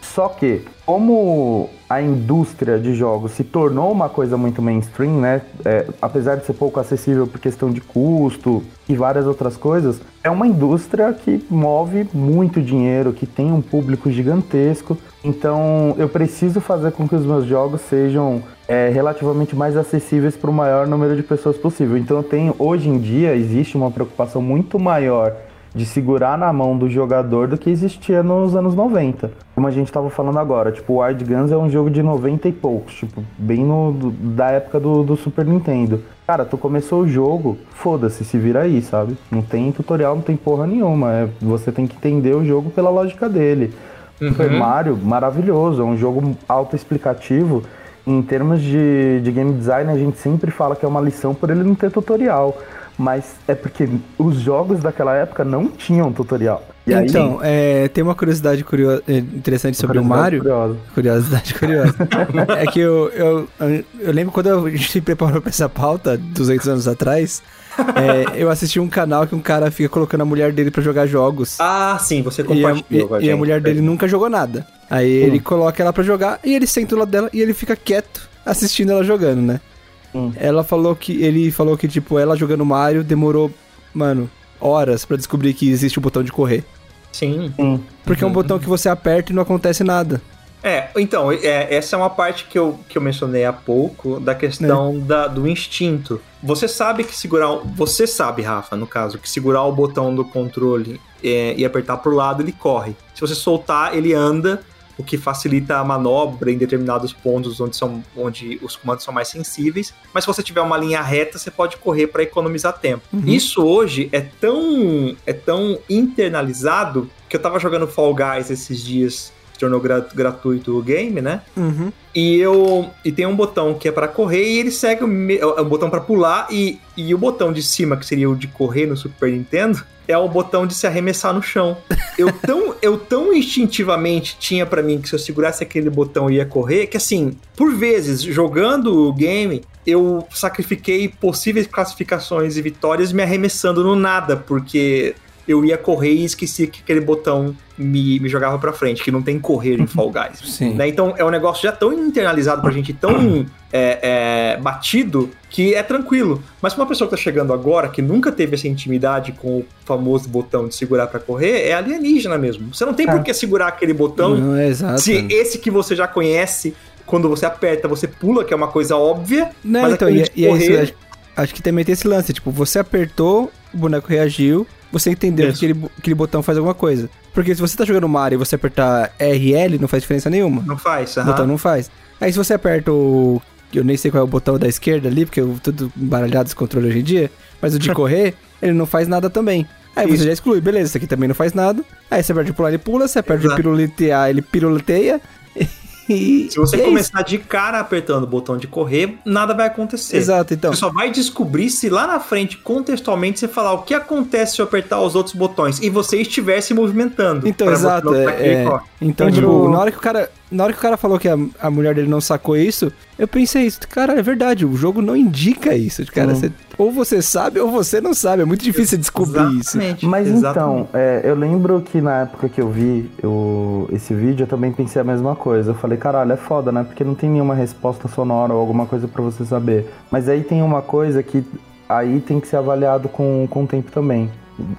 S3: Só que, como a indústria de jogos se tornou uma coisa muito mainstream, né? É, apesar de ser pouco acessível por questão de custo e várias outras coisas, é uma indústria que move muito dinheiro, que tem um público gigantesco. Então, eu preciso fazer com que os meus jogos sejam é, relativamente mais acessíveis para o maior número de pessoas possível. Então, eu tenho hoje em dia existe uma preocupação muito maior de segurar na mão do jogador do que existia nos anos 90. Como a gente tava falando agora, tipo, o Wild Guns é um jogo de 90 e poucos, tipo, bem no, do- da época do, do Super Nintendo. Cara, tu começou o jogo, foda-se, se vira aí, sabe? Não tem tutorial, não tem porra nenhuma. É, você tem que entender o jogo pela lógica dele. Super Mario, maravilhoso, é um jogo autoexplicativo. Em termos de, de game design, a gente sempre fala que é uma lição por ele não ter tutorial. Mas é porque os jogos daquela época não tinham tutorial. E aí,
S2: então, é, tem uma curiosidade curio- é, interessante sobre o Mario.
S3: curiosa.
S2: Curiosidade curiosa. é que eu, eu, eu lembro quando a gente se preparou pra essa pauta, 200 anos atrás, é, eu assisti um canal que um cara fica colocando a mulher dele pra jogar jogos.
S1: ah, sim, você
S2: e, a,
S1: compartilhou
S2: e-
S1: com a
S2: e a
S1: gente.
S2: mulher dele nunca jogou nada. Aí ele coloca ela pra jogar e ele senta do lado dela e ele fica quieto assistindo ela jogando, né?
S3: Hum.
S2: Ela falou que. Ele falou que, tipo, ela jogando Mario demorou, mano, horas pra descobrir que existe o botão de correr.
S1: Sim.
S3: Sim.
S2: Porque é um botão que você aperta e não acontece nada.
S1: É, então, é, essa é uma parte que eu, que eu mencionei há pouco, da questão da, do instinto. Você sabe que segurar. o- Você sabe, Rafa, no caso, que segurar o botão do controle é, e apertar pro lado, ele corre. Se você soltar, ele anda, o que facilita a manobra em determinados pontos onde, são, onde os comandos são mais sensíveis. Mas se você tiver uma linha reta, você pode correr para economizar tempo. Isso hoje é tão, é tão internalizado que eu tava jogando Fall Guys esses dias, se tornou gra- gratuito o game, né?
S2: Uhum.
S1: E eu e tem um botão que é pra correr e ele segue o, me- é um botão pra pular e, e o botão de cima que seria o de correr no Super Nintendo é o botão de se arremessar no chão. Eu tão eu tão instintivamente tinha pra mim que se eu segurasse aquele botão eu ia correr que assim, por vezes jogando o game eu sacrifiquei possíveis classificações e vitórias me arremessando no nada porque eu ia correr e esqueci que aquele botão me, me jogava pra frente, que não tem correr em Fall Guys.
S2: Sim.
S1: Né? Então é um negócio já tão internalizado pra gente, tão é, é, batido, que é tranquilo. Mas pra uma pessoa que tá chegando agora, que nunca teve essa intimidade com o famoso botão de segurar pra correr, é alienígena mesmo. Você não tem
S3: É.
S1: por que segurar aquele botão
S2: Não, é
S1: se esse que você já conhece, quando você aperta, você pula, que é uma coisa óbvia.
S2: Não,
S1: mas
S2: então, e, e é isso,
S1: correr-
S2: acho, que também tem esse lance, tipo, você apertou, o boneco reagiu, você entendeu
S1: Isso.
S2: que aquele, aquele botão faz alguma coisa. Porque se você tá jogando Mario e você apertar RL, não faz diferença nenhuma.
S1: Não faz,
S2: O
S1: aham.
S2: botão não faz. Aí se você aperta o... Eu nem sei qual é o botão da esquerda ali, porque eu tudo embaralhado esse controle hoje em dia, mas o de correr, ele não faz nada também. Aí
S1: Isso.
S2: você já exclui, beleza, isso aqui também não faz nada. Aí você perde pular, ele pula, você perde
S1: Exato.
S2: piruletear, ele piruleteia. E,
S1: Se você
S2: é
S1: começar de cara apertando o botão de correr, nada vai acontecer.
S2: isso. Exato, então.
S1: Você só vai descobrir se lá na frente, contextualmente, você falar o que acontece se eu apertar os outros botões e você estiver se movimentando.
S2: Então, exato. é- é. então, tipo, na hora que o cara. Na hora que o cara falou que a, a mulher dele não sacou isso, eu pensei isso, cara, é verdade, o jogo não indica isso. Cara,
S3: Hum.
S2: você- ou você sabe ou você não sabe. É muito difícil descobrir isso.
S1: Exatamente,
S3: Mas
S1: exatamente.
S3: então, é, eu lembro que na época que eu vi o- esse vídeo, eu também pensei a mesma coisa. Eu falei, caralho, é foda, né? Porque não tem nenhuma resposta sonora ou alguma coisa pra você saber. Mas aí tem uma coisa que aí tem que ser avaliado com, com o tempo também.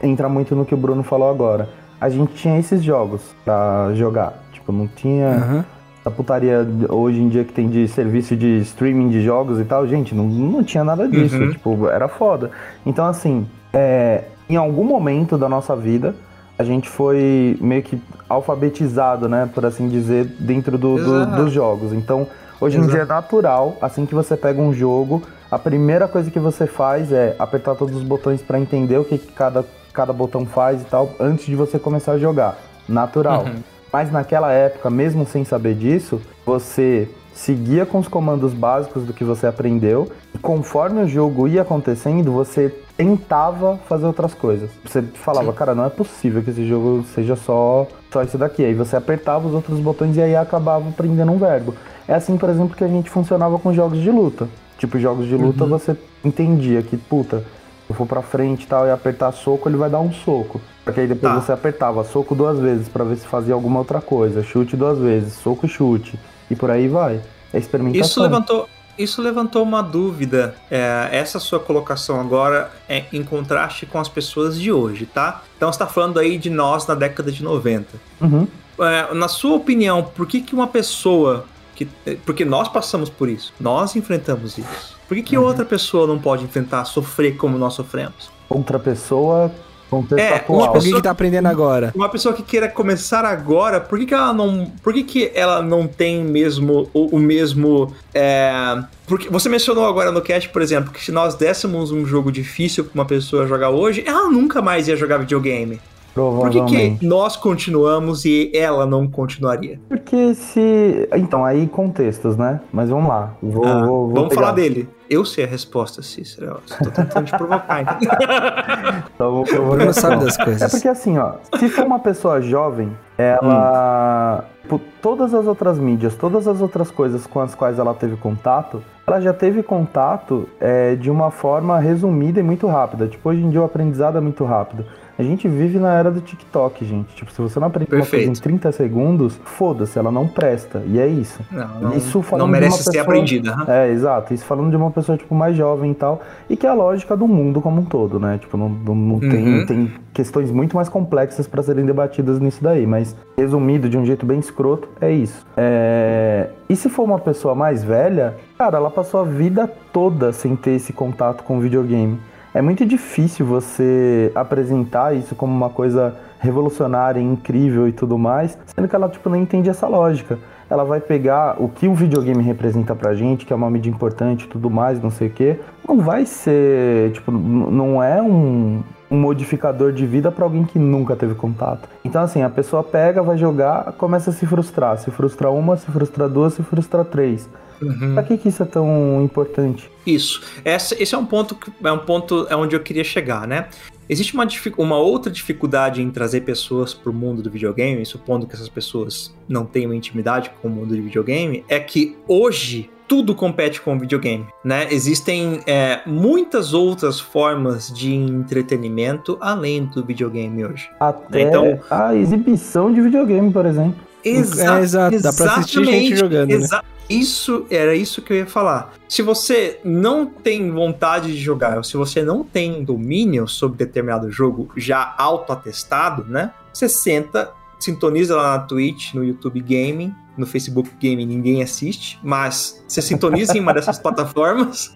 S3: Entra muito no que o Bruno falou agora. A gente tinha esses jogos pra jogar. Tipo, não tinha
S2: Aham.
S3: a putaria hoje em dia que tem de serviço de streaming de jogos e tal, gente, não, não tinha nada disso,
S1: Uhum.
S3: tipo, era foda. Então, assim, é, em algum momento da nossa vida, a gente foi meio que alfabetizado, né, por assim dizer, dentro do- do- dos jogos. Então, hoje em
S1: Exato.
S3: dia é natural, assim que você pega um jogo, a primeira coisa que você faz é apertar todos os botões pra entender o que, que cada, cada botão faz e tal, antes de você começar a jogar. Natural.
S1: Uhum.
S3: Mas naquela época, mesmo sem saber disso, você seguia com os comandos básicos do que você aprendeu. E conforme o jogo ia acontecendo, você tentava fazer outras coisas. Você falava, cara, não é possível que esse jogo seja só, só isso daqui. Aí você apertava os outros botões e aí acabava aprendendo um verbo. É assim, por exemplo, que a gente funcionava com jogos de luta. Tipo, jogos de luta você entendia que, puta, eu for pra frente e tal e apertar soco, ele vai dar um soco. Porque aí depois
S1: Tá.
S3: você apertava soco duas vezes pra ver se fazia alguma outra coisa, chute duas vezes, soco chute. E por aí vai. É experimentação.
S1: Isso levantou, isso levantou uma dúvida. É, essa sua colocação agora é em contraste com as pessoas de hoje, tá? Então você tá falando aí de nós na década de 90.
S3: Uhum.
S1: É, na sua opinião, por que, que uma pessoa. Que, porque nós passamos por isso, nós enfrentamos isso. Por que, que outra pessoa não pode enfrentar, sofrer como nós sofremos?
S3: Outra pessoa, contexto
S1: É,
S3: atual.
S1: uma
S2: Alguém que tá aprendendo agora.
S1: Uma pessoa que queira começar agora, por que, que ela não. Por que, que ela não tem mesmo o, o mesmo. É, porque você mencionou agora no cast, por exemplo, que se nós dessemos um jogo difícil pra uma pessoa jogar hoje, ela nunca mais ia jogar videogame. Por que, que nós continuamos e ela não continuaria?
S3: Porque se. Então, aí contextos, né? Mas vamos lá. Vou,
S1: Ah,
S3: vou, vou
S1: vamos
S3: pegar.
S1: falar dele. Eu sei a resposta, Cícero. Eu Tô tentando te provocar. então.
S3: Vou provocar.
S2: Bruno sabe das
S3: É
S2: coisas.
S3: porque assim, ó, se for uma pessoa jovem, ela. Tipo, todas as outras mídias, todas as outras coisas com as quais ela teve contato, ela já teve contato é, de uma forma resumida e muito rápida. Tipo, hoje em dia o aprendizado é muito rápido. A gente vive na era do TikTok, gente. Tipo, se você não aprende uma coisa em
S1: Perfeito.
S3: 30 segundos, foda-se, ela não presta. E é isso.
S1: Não, não,
S3: Isso falando
S1: não
S3: de
S1: merece
S3: uma
S1: ser
S3: pessoa-
S1: aprendida.
S3: É, exato. Isso falando de uma pessoa, tipo, mais jovem e tal. E que é a lógica do mundo como um todo, né? Tipo, não, não, não
S1: Uhum.
S3: tem, tem questões muito mais complexas pra serem debatidas nisso daí. Mas, resumido de um jeito bem escroto, é isso. É... E se for uma pessoa mais velha, cara, ela passou a vida toda sem ter esse contato com videogame. É muito difícil você apresentar isso como uma coisa revolucionária, incrível e tudo mais, sendo que ela tipo não entende essa lógica. Ela vai pegar o que o videogame representa pra gente, que é uma mídia importante e tudo mais, não sei o quê, não vai ser, tipo, não é um, um modificador de vida pra alguém que nunca teve contato. Então assim, a pessoa pega, vai jogar, começa a se frustrar, se frustra uma, se frustra duas, se frustra três.
S1: Uhum.
S3: Pra que que isso é tão importante?
S1: Isso. Esse é um ponto que é um ponto é onde eu queria chegar, né? Existe uma, uma outra dificuldade em trazer pessoas para o mundo do videogame, supondo que essas pessoas não tenham intimidade com o mundo de videogame, é que hoje tudo compete com o videogame, né? Existem é, muitas outras formas de entretenimento além do videogame hoje.
S3: Até
S1: Então-
S3: a exibição de videogame, por exemplo.
S1: Exa
S2: É, exato. Dá pra assistir gente jogando, né?
S1: exa- Isso era isso que eu ia falar. Se você não tem vontade de jogar, ou se você não tem domínio sobre determinado jogo já auto-atestado, né? Você senta, sintoniza lá na Twitch, no YouTube Gaming, no Facebook Gaming ninguém assiste, mas você sintoniza em uma dessas plataformas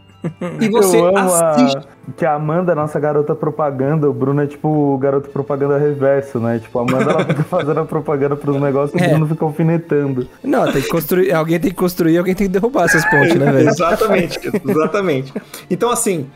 S1: e você
S3: eu amo
S1: assiste.
S3: a... que a Amanda, nossa garota propaganda, o Bruno é tipo o garoto propaganda reverso, né? Tipo, a Amanda ela fica fazendo a propaganda pros negócios e
S2: É.
S3: o Bruno fica alfinetando.
S2: Não, tem que construir. Alguém tem que construir, alguém tem que derrubar essas pontes, né, velho?
S1: exatamente, exatamente. Então, assim,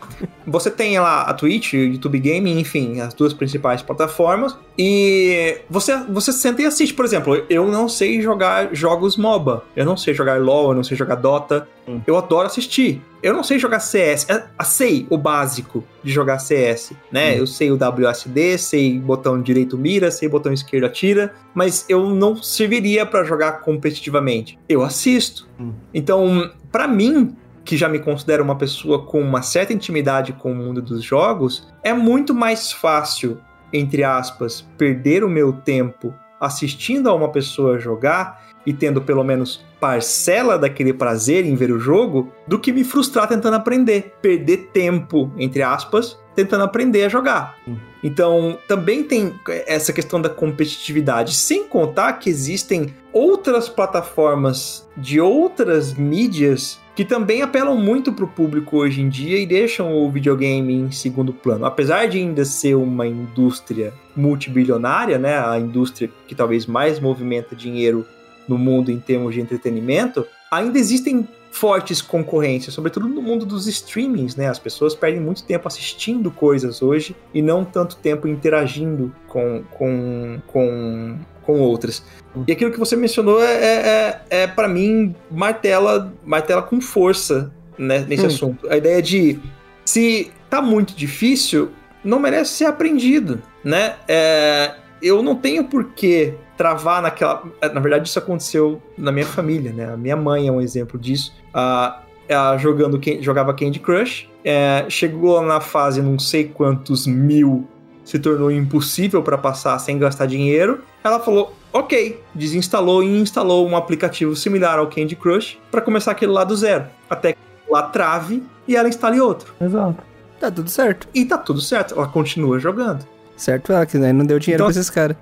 S1: você tem lá a Twitch, o YouTube Gaming, enfim, as duas principais plataformas, e você, você senta e assiste. Por exemplo, eu não sei jogar jogos MOBA, eu não sei jogar LoL, eu não sei jogar Dota. Eu adoro assistir. Eu não sei jogar CS, eu sei o básico de jogar CS, né? Hum. Eu sei o WSD, sei botão direito mira, sei botão esquerdo atira, mas eu não serviria para jogar competitivamente. Eu assisto. Hum. Então, para mim, que já me considero uma pessoa com uma certa intimidade com o mundo dos jogos, é muito mais fácil, entre aspas, perder o meu tempo assistindo a uma pessoa jogar e tendo pelo menos parcela daquele prazer em ver o jogo, do que me frustrar tentando aprender, perder tempo, entre aspas, tentando aprender a jogar. Então, também tem essa questão da competitividade, sem contar que existem outras plataformas de outras mídias que também apelam muito para o público hoje em dia e deixam o videogame em segundo plano. Apesar de ainda ser uma indústria multibilionária, né, a indústria que talvez mais movimenta dinheiro no mundo em termos de entretenimento, ainda existem fortes concorrências, sobretudo no mundo dos streamings, né? As pessoas perdem muito tempo assistindo coisas hoje e não tanto tempo interagindo com, com, com, com outras. E aquilo que você mencionou é, é, é, é para mim, martela, martela com força né, nesse hum. assunto. A ideia de se tá muito difícil, não merece ser aprendido, né? É, eu não tenho por que travar naquela. Na verdade, isso aconteceu na minha família, né? A minha mãe é um exemplo disso. Ah, ela jogando, jogava Candy Crush, é, chegou na fase não sei quantos mil, se tornou impossível para passar sem gastar dinheiro. Ela falou: ok, desinstalou e instalou um aplicativo similar ao Candy Crush para começar aquele lá do zero. Até que lá trave e ela instale outro.
S2: Exato. Tá tudo certo.
S1: E tá tudo certo, ela continua jogando.
S2: Certo ela, que não deu dinheiro então, pra esses caras.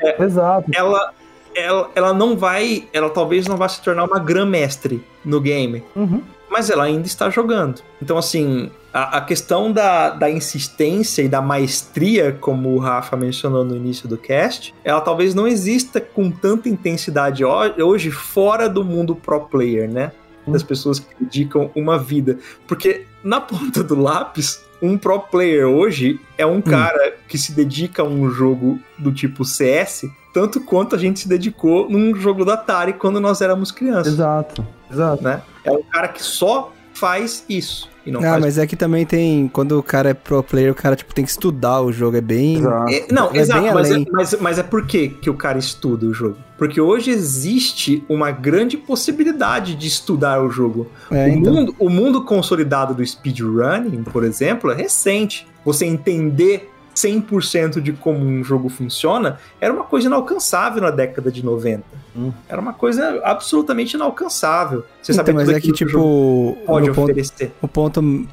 S1: É, Exato. Ela, ela, ela não vai. Ela talvez não vá se tornar uma grã-mestre no game. Uhum. Mas ela ainda está jogando. Então, assim, a, a, questão da, da insistência e da maestria, como o Rafa mencionou no início do cast, ela talvez não exista com tanta intensidade hoje fora do mundo pro player, né? Das pessoas que dedicam uma vida. Porque na ponta do lápis, um pro player hoje é um hum. cara que se dedica a um jogo do tipo CS, tanto quanto a gente se dedicou num jogo da Atari quando nós éramos crianças.
S3: Exato, exato.
S1: Né? É um cara que só faz isso.
S2: E não, ah, mas é que também tem. Quando o cara é pro player, o cara tipo, tem que estudar o jogo. É bem.
S1: Exato. É, não, é exato. Mas é, mas, mas é por que, que o cara estuda o jogo? Porque hoje existe uma grande possibilidade de estudar o jogo. É, o, então. mundo, o mundo consolidado do speedrunning, por exemplo, é recente. Você entender 100% de como um jogo funciona, era uma coisa inalcançável na década de 90. Hum. Era uma coisa absolutamente inalcançável.
S2: Você então, sabe mas é que, tipo, pode oferecer. Ponto, o ponto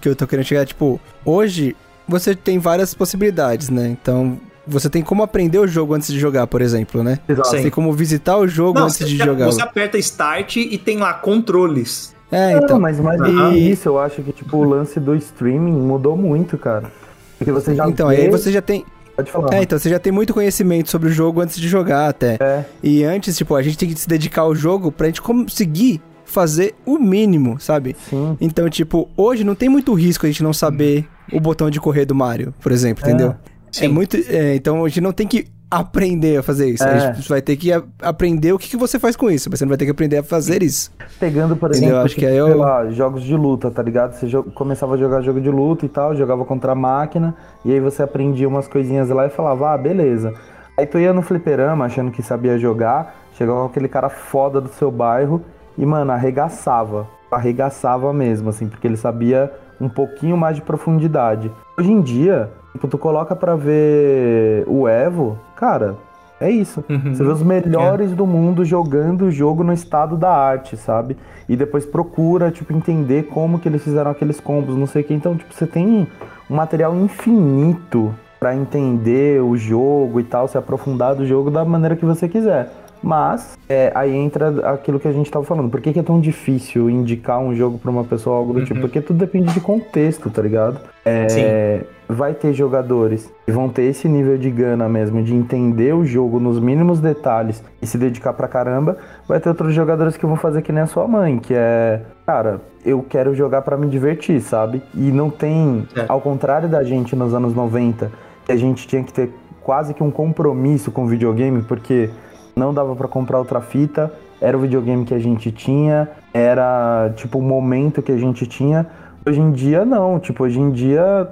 S2: que eu tô querendo chegar é, tipo, hoje você tem várias possibilidades, né? Então, você tem como aprender o jogo antes de jogar, por exemplo, né? Exato. Você tem como visitar o jogo Não, antes de já, jogar.
S1: Você aperta Start e tem lá controles.
S3: É, então. Não, mas mais uhum. isso, eu acho que, tipo, o lance do streaming mudou muito, cara.
S2: Porque você já Então, vê... aí você já tem. Pode falar. É, então você já tem muito conhecimento sobre o jogo antes de jogar até. É. E antes, tipo, a gente tem que se dedicar ao jogo pra gente conseguir fazer o mínimo, sabe? Sim. Então, tipo, hoje não tem muito risco a gente não saber o botão de correr do Mario, por exemplo, é. entendeu? Sim. É muito. É, então a gente não tem que aprender a fazer isso. É. A gente vai ter que aprender o que, que você faz com isso, mas você não vai ter que aprender a fazer isso.
S3: Pegando, por exemplo, acho que é eu... lá, jogos de luta, tá ligado? Você começava a jogar jogo de luta e tal, jogava contra a máquina, e aí você aprendia umas coisinhas lá e falava, ah, beleza. Aí tu ia no fliperama achando que sabia jogar, chegava aquele cara foda do seu bairro e, mano, arregaçava. Arregaçava mesmo, assim, porque ele sabia um pouquinho mais de profundidade. Hoje em dia, Tipo, tu coloca pra ver o Evo, cara, é isso. Uhum. Você vê os melhores é. do mundo jogando o jogo no estado da arte, sabe? E depois procura, tipo, entender como que eles fizeram aqueles combos, não sei o que. Então, tipo, você tem um material infinito para entender o jogo e tal, se aprofundar do jogo da maneira que você quiser. Mas é, aí entra aquilo que a gente tava falando. Por que, que é tão difícil indicar um jogo pra uma pessoa algo do
S1: Uhum.
S3: tipo? Porque tudo depende de contexto, tá ligado? É, vai ter jogadores que vão ter esse nível de gana mesmo, de entender o jogo nos mínimos detalhes e se dedicar pra caramba. Vai ter outros jogadores que vão fazer que nem a sua mãe, que é, cara, eu quero jogar pra me divertir, sabe? E não tem,
S1: É.
S3: ao contrário da gente nos anos 90, que a gente tinha que ter quase que um compromisso com o videogame, porque não dava pra comprar outra fita, era o videogame que a gente tinha, era tipo o momento que a gente tinha. Hoje em dia não, tipo, hoje em dia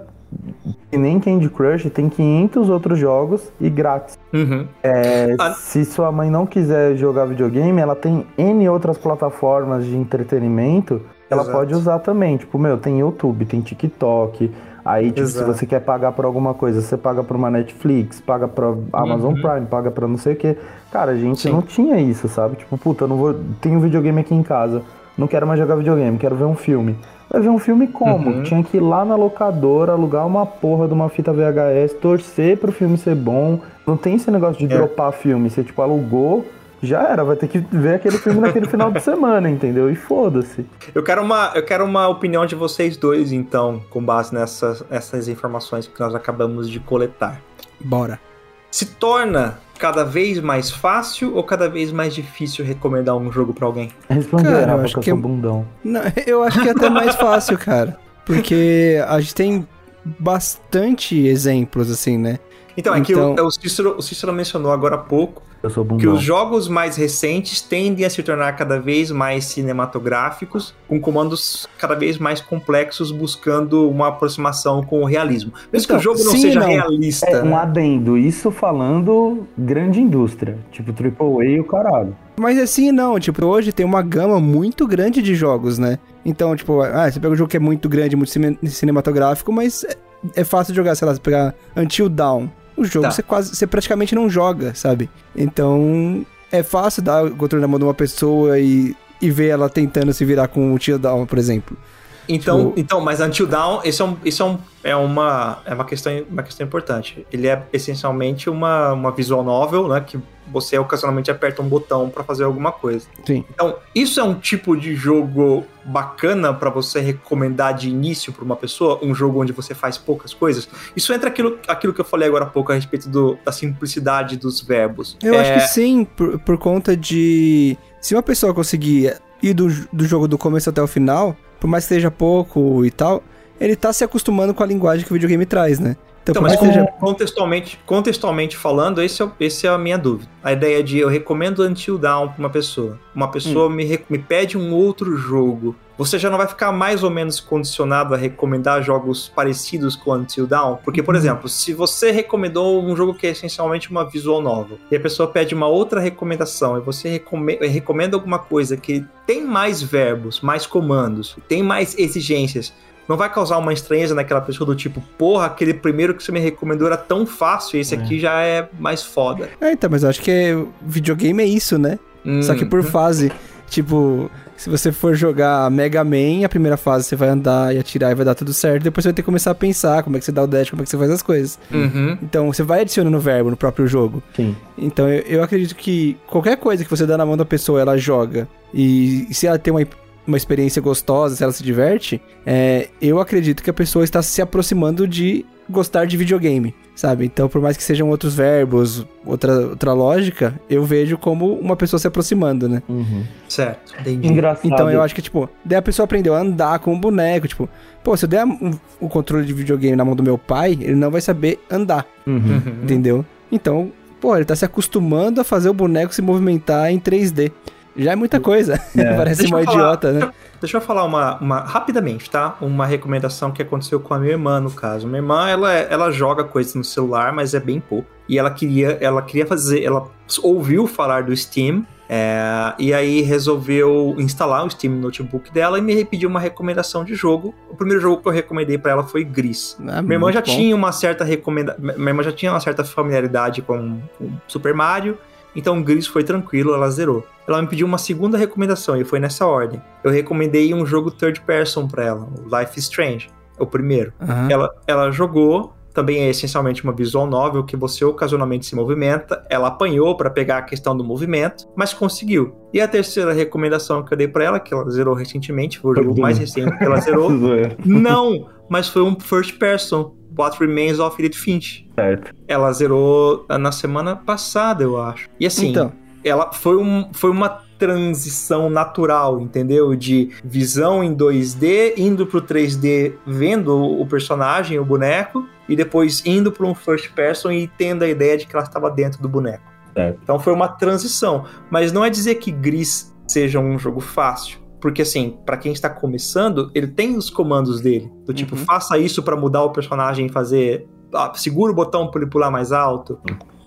S3: que nem Candy Crush tem 500 outros jogos e grátis.
S1: Uhum.
S3: É,
S1: Ah.
S3: Se sua mãe não quiser jogar videogame, ela tem N outras plataformas de entretenimento que ela
S1: Exato.
S3: pode usar também. Tipo, meu, tem YouTube, tem TikTok. Aí, tipo,
S1: Exato.
S3: se você quer pagar por alguma coisa, você paga por uma Netflix, paga pra Amazon
S1: Uhum.
S3: Prime, paga pra não sei o quê. Cara, a gente
S1: Sim.
S3: não tinha isso, sabe? Tipo, puta, eu não vou. Tenho um videogame aqui em casa. Não quero mais jogar videogame, quero ver um filme. Vai ver um filme como?
S1: Uhum.
S3: Tinha que ir lá na locadora, alugar uma porra de uma fita VHS, torcer pro filme ser bom. Não tem esse negócio de
S1: É.
S3: dropar filme. Você, tipo, alugou, já era. Vai ter que ver aquele filme naquele final de semana, entendeu? E foda-se.
S1: Eu quero uma, eu quero uma opinião de vocês dois, então, com base nessas, nessas informações que nós acabamos de coletar.
S2: Bora.
S1: Se torna cada vez mais fácil ou cada vez mais difícil recomendar um jogo pra alguém?
S3: Responde,
S2: Cara, eu acho
S3: que
S2: é-
S3: bundão.
S2: Não, eu acho que é até mais fácil, cara. Porque a gente tem bastante exemplos, assim, né?
S1: Então, é que
S2: Então-
S1: o, o Cícero, o Cícero mencionou agora há pouco
S3: Eu sou
S1: que
S3: bundão.
S1: os jogos mais recentes tendem a se tornar cada vez mais cinematográficos, com comandos cada vez mais complexos, buscando uma aproximação com o realismo. Mesmo que
S2: Então,
S1: o jogo não
S2: sim
S1: seja
S2: não.
S1: realista.
S3: É, um
S1: né?
S3: adendo. Isso falando grande indústria. Tipo, AAA e o caralho.
S2: Mas assim, não, tipo, hoje tem uma gama muito grande de jogos, né? Então, tipo, ah, você pega um jogo que é muito grande, muito cine- cinematográfico, mas é, é fácil de jogar, sei lá, você pegar Until Dawn. O jogo
S1: Tá.
S2: você quase, você praticamente não joga, sabe? Então, é fácil dar o controle na mão de uma pessoa e, e ver ela tentando se virar com o Dawn, por exemplo.
S1: Então,
S2: Tipo-
S1: então, mas Until Dawn, isso é, um, isso é, um, é, uma, é uma, questão, uma questão importante. Ele é essencialmente uma, uma visual novel, né? Que você ocasionalmente aperta um botão pra fazer alguma coisa.
S2: Sim.
S1: Então, isso é um tipo de jogo bacana pra você recomendar de início pra uma pessoa, um jogo onde você faz poucas coisas. Isso entra aquilo, aquilo que eu falei agora há pouco a respeito do- da simplicidade dos verbos.
S2: Eu
S1: É,
S2: acho que sim, por, por conta de. Se uma pessoa conseguir ir do, do jogo do começo até o final, por mais que seja pouco e tal, ele tá se acostumando com a linguagem que o videogame traz, né? Então,
S1: Então, mas
S2: seja.
S1: con- contextualmente, contextualmente falando, esse é, esse é a minha dúvida. A ideia de eu recomendo Until Dawn pra uma pessoa. Uma pessoa
S2: Hum.
S1: me, me pede um outro jogo. Você já não vai ficar mais ou menos condicionado a recomendar jogos parecidos com Until Dawn? Porque, por
S2: Uhum.
S1: exemplo, se você recomendou um jogo que é essencialmente uma visual novel, e a pessoa pede uma outra recomendação, e você recome- recomenda alguma coisa que tem mais verbos, mais comandos, tem mais exigências, não vai causar uma estranheza naquela pessoa do tipo, porra, aquele primeiro que você me recomendou era tão fácil, esse
S3: É.
S1: aqui já é mais foda.
S2: É, então, mas eu acho que é- videogame é isso, né? Só que por
S1: Hum,
S2: fase. Tipo, se você for jogar Mega Man, a primeira fase você vai andar e atirar e vai dar tudo certo. Depois você vai ter que começar a pensar como é que você dá o dash, como é que você faz as coisas.
S1: uhum.
S2: Então você vai adicionando verbo no próprio jogo.
S3: Sim.
S2: Então eu, eu acredito que qualquer coisa que você dá na mão da pessoa, ela joga. E, se ela tem uma, uma experiência gostosa, se ela se diverte, é, eu acredito que a pessoa está se aproximando de gostar de videogame, sabe? Então, por mais que sejam outros verbos, outra, outra lógica, eu vejo como uma pessoa se aproximando, né?
S3: Uhum.
S1: Certo, entendi.
S3: Engraçado.
S2: Então eu acho que, tipo, daí a pessoa aprendeu a andar com o boneco, tipo, pô, se eu der um- o controle de videogame na mão do meu pai, ele não vai saber andar.
S3: Uhum.
S2: Entendeu? Então, pô, ele tá se acostumando a fazer o boneco se movimentar em 3D. Já é muita coisa.
S3: É.
S2: Parece uma
S1: falar-
S2: idiota, né?
S1: Deixa eu falar uma, uma- rapidamente, tá? Uma recomendação que aconteceu com a minha irmã, no caso. Minha irmã, ela, ela joga coisas no celular, mas é bem pouco. E ela queria, ela queria fazer, ela ouviu falar do Steam, é, e aí resolveu instalar o Steam no notebook dela e me pediu uma recomendação de jogo. O primeiro jogo que eu recomendei pra ela foi Gris.
S2: Ah,
S1: Minha irmã já
S2: bom.
S1: tinha uma certa recomenda... Minha irmã já tinha uma certa familiaridade com, com Super Mario, então o Gris foi tranquilo, ela zerou. Ela me pediu uma segunda recomendação e foi nessa ordem. Eu recomendei um jogo third person pra ela, o Life is Strange, o primeiro.
S2: Aham.
S1: Ela, ela jogou também é essencialmente uma visual novel que você ocasionalmente se movimenta. Ela apanhou para pegar a questão do movimento, mas conseguiu. E a terceira recomendação que eu dei para ela, que ela zerou recentemente, foi o jogo mais recente que ela zerou. Não, mas foi um first person, What Remains of Edith Finch.
S3: Certo.
S1: Ela zerou na semana passada, eu acho. E assim,
S2: Então.
S1: ela foi, um, foi uma transição natural, entendeu? De visão em 2D, indo pro 3D, vendo o personagem, o boneco, e depois indo para um first person e tendo a ideia de que ela estava dentro do boneco.
S3: Certo.
S1: Então foi uma transição. Mas não é dizer que Gris seja um jogo fácil. Porque, assim, pra quem está começando, ele tem os comandos dele. Do tipo,
S2: Uhum.
S1: faça isso pra mudar o personagem e fazer. ah, segura o botão pra ele pular mais alto.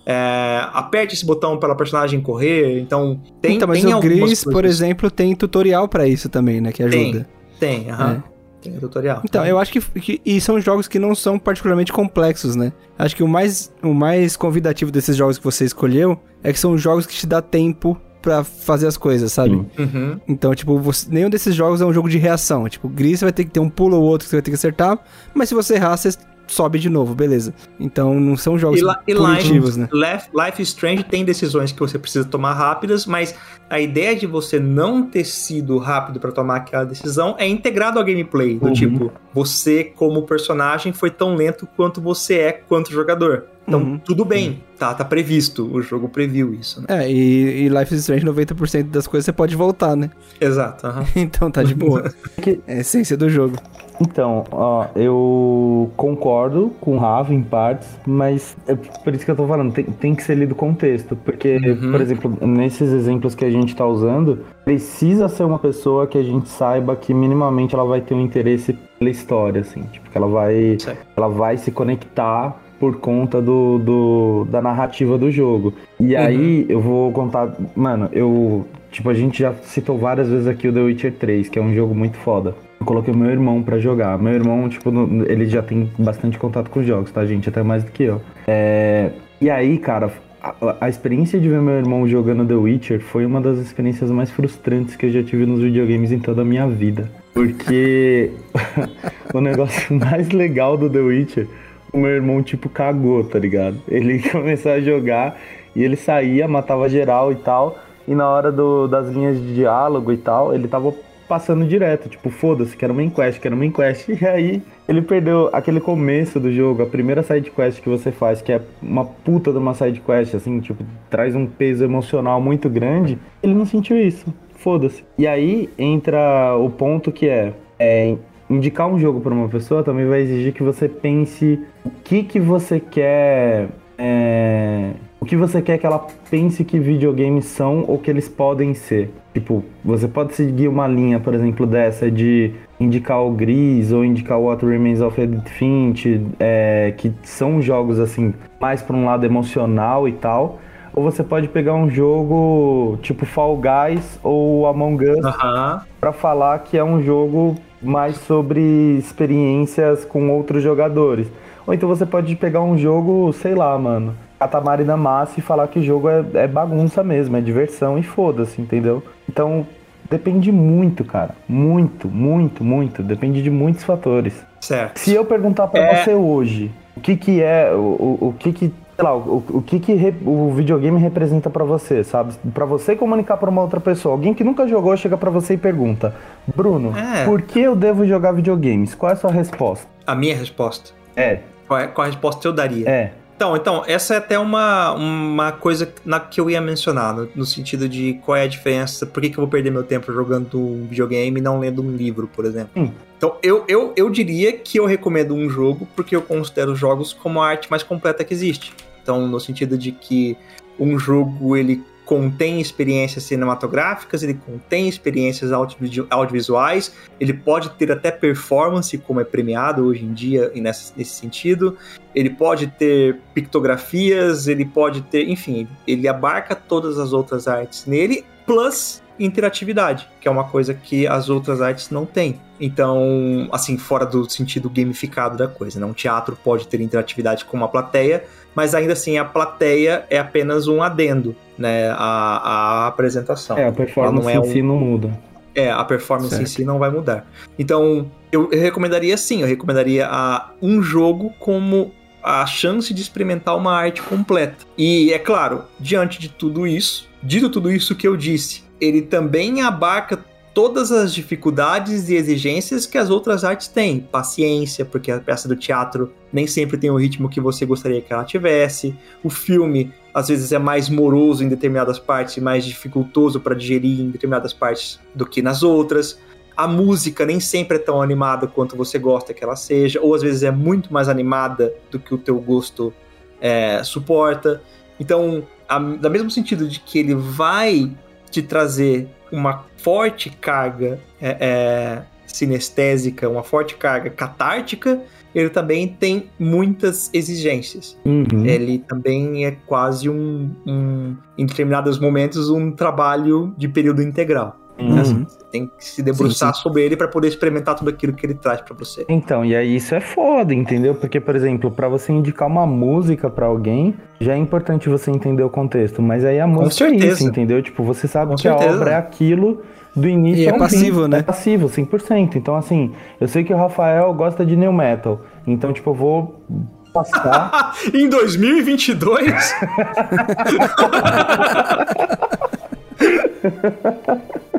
S1: É, aperte esse botão para o personagem correr. Então, tem,
S2: então, mas
S1: tem
S2: o Gris, por exemplo, tem tutorial pra isso também, né? Que ajuda.
S1: Tem, aham.
S2: É.
S1: Tem o tutorial.
S2: Então, eu acho que, que- E são jogos que não são particularmente complexos, né? Acho que o mais, o mais convidativo desses jogos que você escolheu é que são jogos que te dá tempo pra fazer as coisas, sabe?
S1: Uhum.
S2: Então, tipo, você- nenhum desses jogos é um jogo de reação. Tipo, Gris você vai ter que ter um pulo ou outro que você vai ter que acertar, mas se você errar, você sobe de novo, beleza. Então, não são jogos
S1: E, la- e
S2: punitivos,
S1: Life,
S2: né?
S1: Life, Life is Strange tem decisões que você precisa tomar rápidas, mas a ideia de você não ter sido rápido pra tomar aquela decisão é integrado ao gameplay. Do
S3: Uhum.
S1: tipo, você, como personagem, foi tão lento quanto você é quanto jogador. Então,
S2: Uhum.
S1: tudo bem, tá, tá previsto. O jogo previu isso, né?
S2: É, e, e Life is Strange, 90% das coisas você pode voltar, né?
S1: Exato. aham.
S2: Então tá de boa.
S3: Que-
S2: É a essência do jogo.
S3: Então, ó, eu concordo com o Rafa em partes, mas é por isso que eu tô falando, tem, tem que ser lido o contexto. Porque,
S1: Uhum.
S3: por exemplo, nesses exemplos que a gente tá usando, precisa ser uma pessoa que a gente saiba que minimamente ela vai ter um interesse pela história, assim. Tipo, que ela vai,
S1: Certo.
S3: ela vai se conectar por conta do, do- da narrativa do jogo. E aí eu vou contar. Mano, eu. Tipo, a gente já citou várias vezes aqui o The Witcher 3, que é um jogo muito foda. Eu coloquei o meu irmão pra jogar. Meu irmão, tipo, ele já tem bastante contato com os jogos, tá, gente? Até mais do que eu. É, E aí, cara, a, a experiência de ver meu irmão jogando The Witcher foi uma das experiências mais frustrantes que eu já tive nos videogames em toda a minha vida. Porque o negócio mais legal do The Witcher, o meu irmão, tipo, cagou, tá ligado? Ele começou a jogar e ele saía, matava geral e tal. E na hora do- das linhas de diálogo e tal, ele tava passando direto, tipo, foda-se, que era uma enquest, que era uma enquest. E aí ele perdeu aquele começo do jogo, a primeira side quest que você faz, que é uma puta de uma side quest, assim, tipo, traz um peso emocional muito grande. Ele não sentiu isso. Foda-se. E aí entra o ponto que é, é indicar um jogo para uma pessoa também vai exigir que você pense o que que você quer é, o que você quer que ela pense que videogames são ou que eles podem ser. Tipo, você pode seguir uma linha, por exemplo, dessa de indicar o Gris ou indicar o What Remains of Edith Finch, é, que são jogos assim mais para um lado emocional e tal. Ou você pode pegar um jogo tipo Fall Guys ou Among Us
S1: Aham.
S3: para falar que é um jogo mais sobre experiências com outros jogadores. Ou então você pode pegar um jogo, sei lá, mano, Katamari Damacy e falar que o jogo é, é bagunça mesmo, é diversão e foda-se, entendeu? Então depende muito, cara. Muito, muito, muito. Depende de muitos fatores.
S1: Certo.
S3: Se eu perguntar pra
S1: É.
S3: você hoje, o que que é, o, o, o que que, sei lá, o, o que que re- o videogame representa pra você, sabe? Pra você comunicar pra uma outra pessoa, alguém que nunca jogou chega pra você e pergunta: "Bruno,
S1: É.
S3: por que eu devo jogar videogames?" Qual é a sua resposta?
S1: A minha resposta.
S3: É,
S1: Qual, é, qual a resposta eu daria?
S3: é.
S1: Então, então, essa é até uma, uma coisa na que eu ia mencionar, no, no sentido de qual é a diferença, por que, que eu vou perder meu tempo jogando um videogame e não lendo um livro, por exemplo.
S3: Hum.
S1: Então, eu, eu, eu diria que eu recomendo um jogo porque eu considero jogos como a arte mais completa que existe. Então, no sentido de que um jogo, ele contém experiências cinematográficas, ele contém experiências audiovisuais, ele pode ter até performance, como é premiado hoje em dia e nesse, nesse sentido, ele pode ter pictografias, ele pode ter, enfim, ele abarca todas as outras artes nele, plus interatividade, que é uma coisa que as outras artes não têm. Então, assim, fora do sentido gamificado da coisa, né? Um teatro pode ter interatividade com uma plateia, mas ainda assim a plateia é apenas um adendo, né, à, à apresentação.
S3: É, a performance
S1: não é
S3: em
S1: um-
S3: si não muda.
S1: É, a performance em
S2: Certo.
S1: si não vai mudar. Então, eu, eu recomendaria sim, eu recomendaria a, um jogo como a chance de experimentar uma arte completa. E é claro, diante de tudo isso, dito tudo isso que eu disse, ele também abarca todas as dificuldades e exigências que as outras artes têm. Paciência, porque a peça do teatro nem sempre tem o ritmo que você gostaria que ela tivesse. O filme, às vezes, é mais moroso em determinadas partes e mais dificultoso para digerir em determinadas partes do que nas outras. A música nem sempre é tão animada quanto você gosta que ela seja, ou às vezes é muito mais animada do que o teu gosto é, suporta. Então, da mesmo sentido de que ele vai te trazer uma forte carga é, é, sinestésica, uma forte carga catártica, ele também tem muitas exigências.
S3: Uhum.
S1: Ele também é quase um, um, em determinados momentos, um trabalho de período integral.
S3: Uhum.
S1: Assim, você tem que se debruçar sim, sim. sobre ele para poder experimentar tudo aquilo que ele traz para você.
S3: Então, e aí isso é foda, entendeu? Porque, por exemplo, para você indicar uma música para alguém, já é importante você entender o contexto. Mas aí a música é isso, entendeu? Tipo, você sabe Com que certeza. a obra é aquilo do início
S2: e é passivo, fim. né? É
S3: passivo, 100%. Então, assim, eu sei que o Rafael gosta de new metal. Então, tipo, eu vou passar.
S1: em 2022?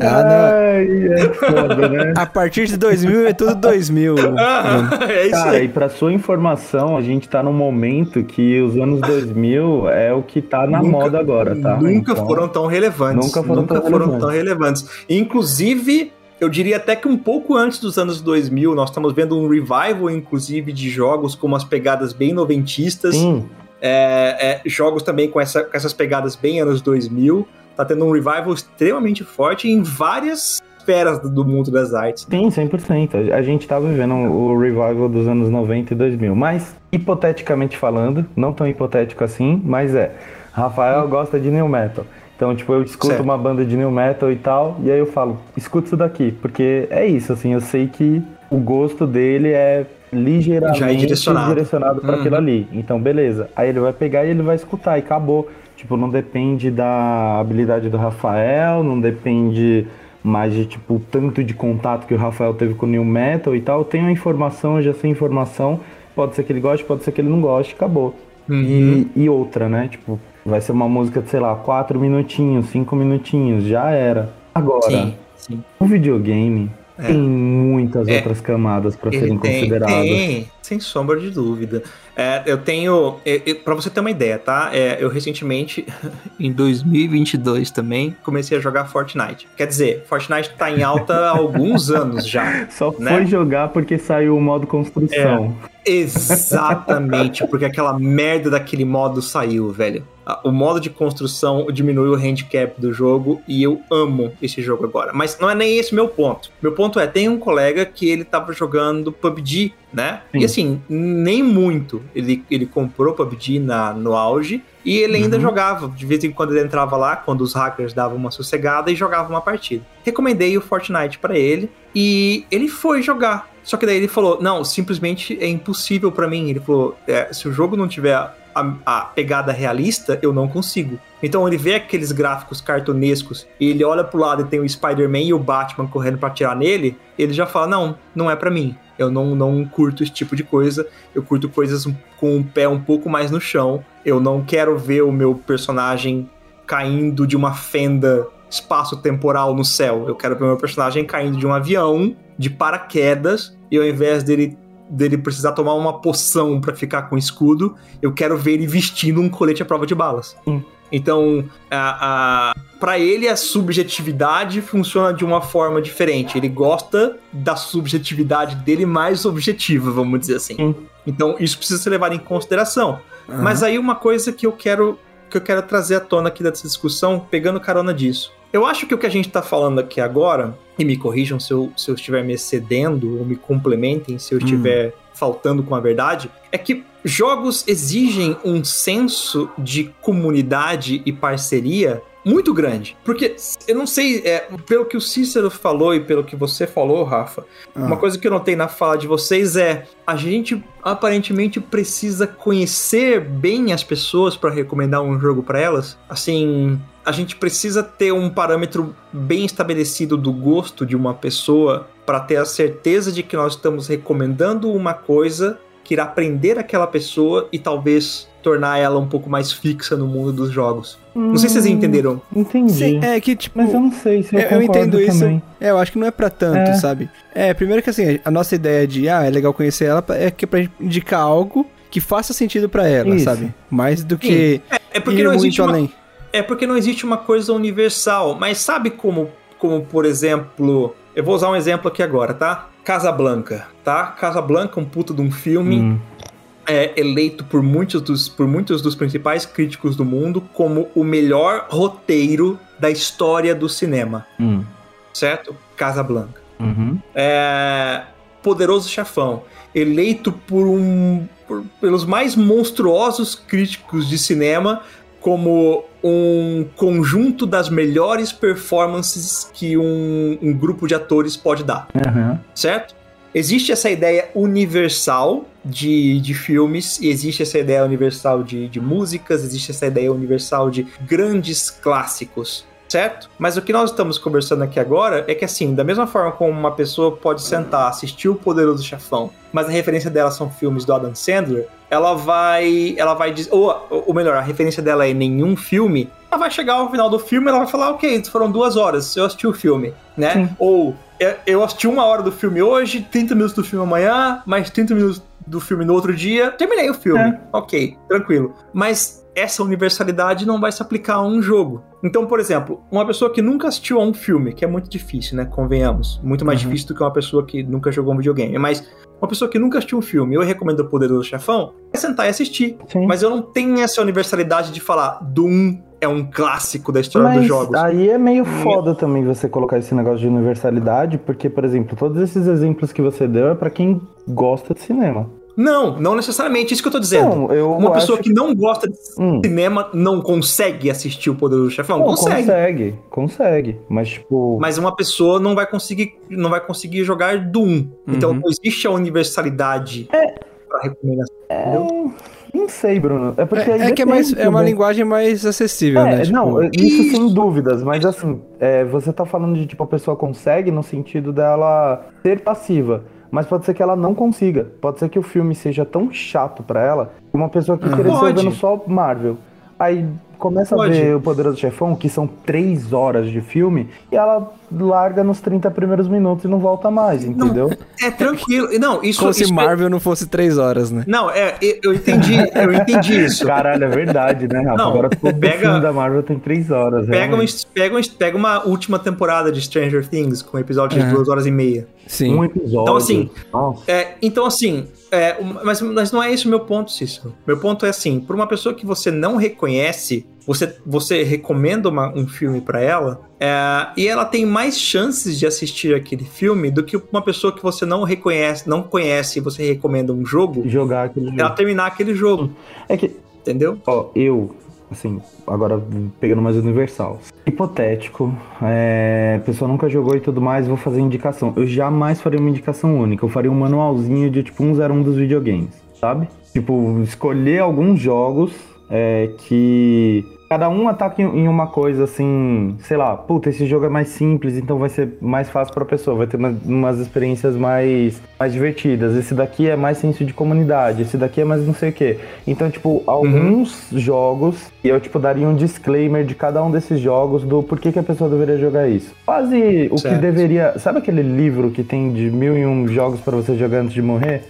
S2: Ah, não. é foda, né? A partir de 2000 é tudo 2000.
S3: é isso Cara, aí. e pra sua informação, a gente tá num momento que os anos 2000 é o que tá na nunca, moda agora, tá?
S1: Nunca então, foram tão relevantes. Nunca foram, nunca tão, foram relevantes. tão relevantes. Inclusive, eu diria até que um pouco antes dos anos 2000, nós estamos vendo um revival, inclusive, de jogos com umas pegadas bem noventistas. Sim. É, é, jogos também com, essa, com essas pegadas bem anos 2000 tá tendo um revival extremamente forte em várias esferas do mundo das artes.
S3: Sim, 100%. A gente tá vivendo o revival dos anos 90 e 2000. Mas, hipoteticamente falando, não tão hipotético assim, mas é. Rafael hum. gosta de new metal. Então, tipo, eu escuto certo. uma banda de new metal e tal, e aí eu falo, escuta isso daqui, porque é isso, assim, eu sei que o gosto dele é ligeiramente Já é direcionado, direcionado para uhum. aquilo ali. Então, beleza. Aí ele vai pegar e ele vai escutar e acabou. Tipo, não depende da habilidade do Rafael, não depende mais de, tipo, tanto de contato que o Rafael teve com o New Metal e tal. Eu tenho a informação, eu já sei a informação. Pode ser que ele goste, pode ser que ele não goste, acabou. Uhum. E, e outra, né? Tipo, vai ser uma música de, sei lá, quatro minutinhos, cinco minutinhos, já era. Agora, sim, sim. o videogame é. tem muitas é. outras camadas para serem tem, consideradas. Tem,
S1: sem sombra de dúvida. É, eu tenho. para você ter uma ideia, tá? É, eu recentemente, em 2022 também, comecei a jogar Fortnite. Quer dizer, Fortnite tá em alta há alguns anos já.
S3: Só né? foi jogar porque saiu o modo construção.
S1: Exatamente, porque aquela merda daquele modo saiu, velho o modo de construção diminui o handicap do jogo e eu amo esse jogo agora. Mas não é nem esse meu ponto. Meu ponto é, tem um colega que ele tava jogando PUBG, né? Sim. E assim, nem muito. Ele, ele comprou PUBG na, no auge e ele ainda uhum. jogava. De vez em quando ele entrava lá, quando os hackers davam uma sossegada e jogava uma partida. Recomendei o Fortnite para ele e ele foi jogar. Só que daí ele falou: Não, simplesmente é impossível para mim. Ele falou: é, Se o jogo não tiver a, a, pegada realista, eu não consigo. Então ele vê aqueles gráficos cartunescos e ele olha pro lado e tem o Spider-Man e o Batman correndo para atirar nele, ele já fala: Não, não é para mim. Eu não, não curto esse tipo de coisa. Eu curto coisas com o pé um pouco mais no chão. Eu não quero ver o meu personagem caindo de uma fenda espaço-temporal no céu. Eu quero ver o meu personagem caindo de um avião, de paraquedas, e ao invés dele dele precisar tomar uma poção para ficar com escudo, eu quero ver ele vestindo um colete à prova de balas. Hum. Então, a, a para ele a subjetividade funciona de uma forma diferente. Ele gosta da subjetividade dele mais objetiva, vamos dizer assim. Hum. Então, isso precisa ser levado em consideração. Uhum. Mas aí uma coisa que eu quero que eu quero trazer à tona aqui dessa discussão, pegando carona disso. Eu acho que o que a gente está falando aqui agora, e me corrijam se eu, se eu estiver me excedendo, ou me complementem se eu hum. estiver faltando com a verdade, é que jogos exigem um senso de comunidade e parceria muito grande. Porque eu não sei, é, pelo que o Cícero falou e pelo que você falou, Rafa, ah. uma coisa que eu notei na fala de vocês é a gente aparentemente precisa conhecer bem as pessoas para recomendar um jogo para elas. Assim, a gente precisa ter um parâmetro bem estabelecido do gosto de uma pessoa para ter a certeza de que nós estamos recomendando uma coisa queira aprender aquela pessoa e talvez tornar ela um pouco mais fixa no mundo dos jogos. Não sei se vocês entenderam.
S3: Entendi.
S2: Sim, é que, tipo.
S3: Mas eu não sei se eu,
S2: eu, eu
S3: concordo
S2: entendo isso.
S3: também.
S2: É, eu acho que não é pra tanto,
S3: É.
S2: sabe? É, primeiro que assim, a nossa ideia de, ah, é legal conhecer ela, é que é pra indicar algo que faça sentido pra ela,
S3: Isso.
S2: sabe? Mais do que
S1: É porque
S2: ir
S1: não
S2: muito
S1: existe uma,
S2: além.
S1: É porque não existe uma coisa universal. Mas sabe como, como, por exemplo. Eu vou usar um exemplo aqui agora, tá? Casablanca, tá? Casablanca, um puto de um filme,
S3: Hum.
S1: é eleito por muitos, dos, por muitos dos principais críticos do mundo como o melhor roteiro da história do cinema,
S3: Hum.
S1: certo? Casablanca.
S3: Uhum.
S1: É, Poderoso Chefão, eleito por um por- pelos mais monstruosos críticos de cinema como um conjunto das melhores performances que um, um grupo de atores pode dar,
S3: Aham.
S1: certo? Existe essa ideia universal de, de filmes, e existe essa ideia universal de, de músicas, existe essa ideia universal de grandes clássicos, certo? Mas o que nós estamos conversando aqui agora é que, assim, da mesma forma como uma pessoa pode sentar, assistir o Poderoso Chefão, mas a referência dela são filmes do Adam Sandler, ela vai. Ela vai dizer. Ou, ou melhor, a referência dela é nenhum filme. Ela vai chegar ao final do filme e ela vai falar, ok, foram duas horas, eu assisti o filme, né?
S3: Sim.
S1: Ou eu- eu assisti uma hora do filme hoje, 30 minutos do filme amanhã, mais 30 minutos do filme no outro dia, terminei o filme.
S3: É.
S1: Ok, tranquilo. Mas essa universalidade não vai se aplicar a um jogo. Então, por exemplo, uma pessoa que nunca assistiu a um filme, que é muito difícil, né? Convenhamos. Muito mais
S3: Uhum.
S1: difícil do que uma pessoa que nunca jogou um videogame. Mas uma pessoa que nunca assistiu um filme, eu recomendo o Poderoso Chefão, é sentar e assistir.
S3: Sim.
S1: Mas eu não tenho essa universalidade de falar Doom é um clássico da história dos
S3: Mas
S1: jogos.
S3: aí é meio foda também você colocar esse negócio de universalidade, porque, por exemplo, todos esses exemplos que você deu é pra quem gosta de cinema.
S1: Não, não necessariamente isso que eu tô dizendo.
S3: Não, eu
S1: Uma pessoa
S3: acho
S1: que não gosta de
S3: Hum.
S1: cinema não consegue assistir o Poderoso Chefão?
S3: Não,
S1: consegue.
S3: consegue, consegue. Mas, tipo.
S1: Mas uma pessoa não vai conseguir, não vai conseguir jogar Doom. Então
S2: Uhum.
S1: não existe a universalidade
S3: É.
S1: pra recomendação. entendeu?
S3: Não sei, Bruno. É porque
S2: É, é que é, mais, é uma linguagem mais acessível,
S3: É,
S2: né? Tipo,
S3: não, isso sem dúvidas, mas assim, é, você tá falando de tipo, a pessoa consegue no sentido dela ser passiva, mas pode ser que ela não consiga. Pode ser que o filme seja tão chato pra ela, que uma pessoa que cresceu
S1: Pode.
S3: vendo só Marvel. Aí começa
S1: Pode.
S3: a ver o Poderoso Chefão, que são três horas de filme, e ela larga nos 30 primeiros minutos e não volta mais, entendeu?
S1: É tranquilo. Não, isso,
S2: como se
S1: isso é-
S2: Marvel não fosse três horas, né?
S1: Não, é, eu entendi, eu entendi isso.
S3: Caralho, é verdade, né, Rafa?
S1: Não,
S3: Agora todo
S1: pega-
S3: filme da Marvel tem três horas.
S1: Pega, um, pega, um, pega uma última temporada de Stranger Things com episódios de
S2: É.
S1: duas horas e meia.
S2: Sim.
S3: Um episódio.
S1: Então, assim. É, então, assim, é, mas, mas não é esse o meu ponto, Cícero. Meu ponto é assim: por uma pessoa que você não reconhece, você, você recomenda uma- um filme pra ela, é, e ela tem mais chances de assistir aquele filme do que uma pessoa que você não reconhece, não conhece e você recomenda um jogo,
S3: Jogar aquele jogo.
S1: ela terminar aquele jogo,
S3: É que,
S1: entendeu?
S3: ó, eu, assim, agora pegando mais universal. Hipotético, é, a pessoa nunca jogou e tudo mais, vou fazer indicação. Eu jamais faria uma indicação única, eu faria um manualzinho de tipo 101 dos videogames, sabe? Tipo, escolher alguns jogos é, que cada um ataca em, uma coisa assim, sei lá, puta, esse jogo é mais simples, então vai ser mais fácil pra pessoa, vai ter uma- umas experiências mais, mais divertidas. Esse daqui é mais senso de comunidade, esse daqui é mais não sei o quê. Então, tipo, alguns jogos, e eu, tipo, daria um disclaimer de cada um desses jogos do porquê que a pessoa deveria jogar isso. Quase o
S1: Certo.
S3: que deveria. Sabe aquele livro que tem de mil e um jogos pra você jogar antes de morrer?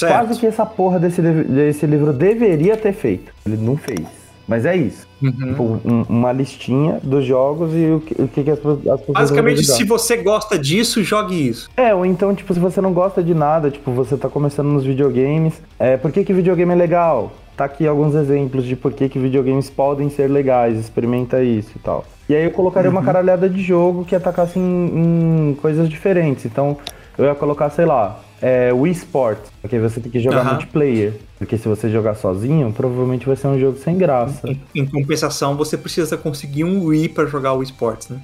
S3: Quase
S1: Certo.
S3: que essa porra desse, desse livro deveria ter feito. Ele não fez. Mas é isso.
S1: Uhum.
S3: Tipo, um- uma listinha dos jogos e o que, o que as, as pessoas
S1: Basicamente, se você gosta disso, jogue isso.
S3: É, ou então, tipo, se você não gosta de nada, tipo, você tá começando nos videogames, é, por que que videogame é legal? Tá aqui alguns exemplos de por que que videogames podem ser legais, experimenta isso e tal. E aí eu colocaria uma caralhada de jogo que atacasse em, em coisas diferentes. Então, eu ia colocar, sei lá, é, Wii Sports, porque você tem que jogar multiplayer. Porque se você jogar sozinho, provavelmente vai ser um jogo sem graça.
S1: Em, em compensação, você precisa conseguir um Wii pra jogar o esportes, né?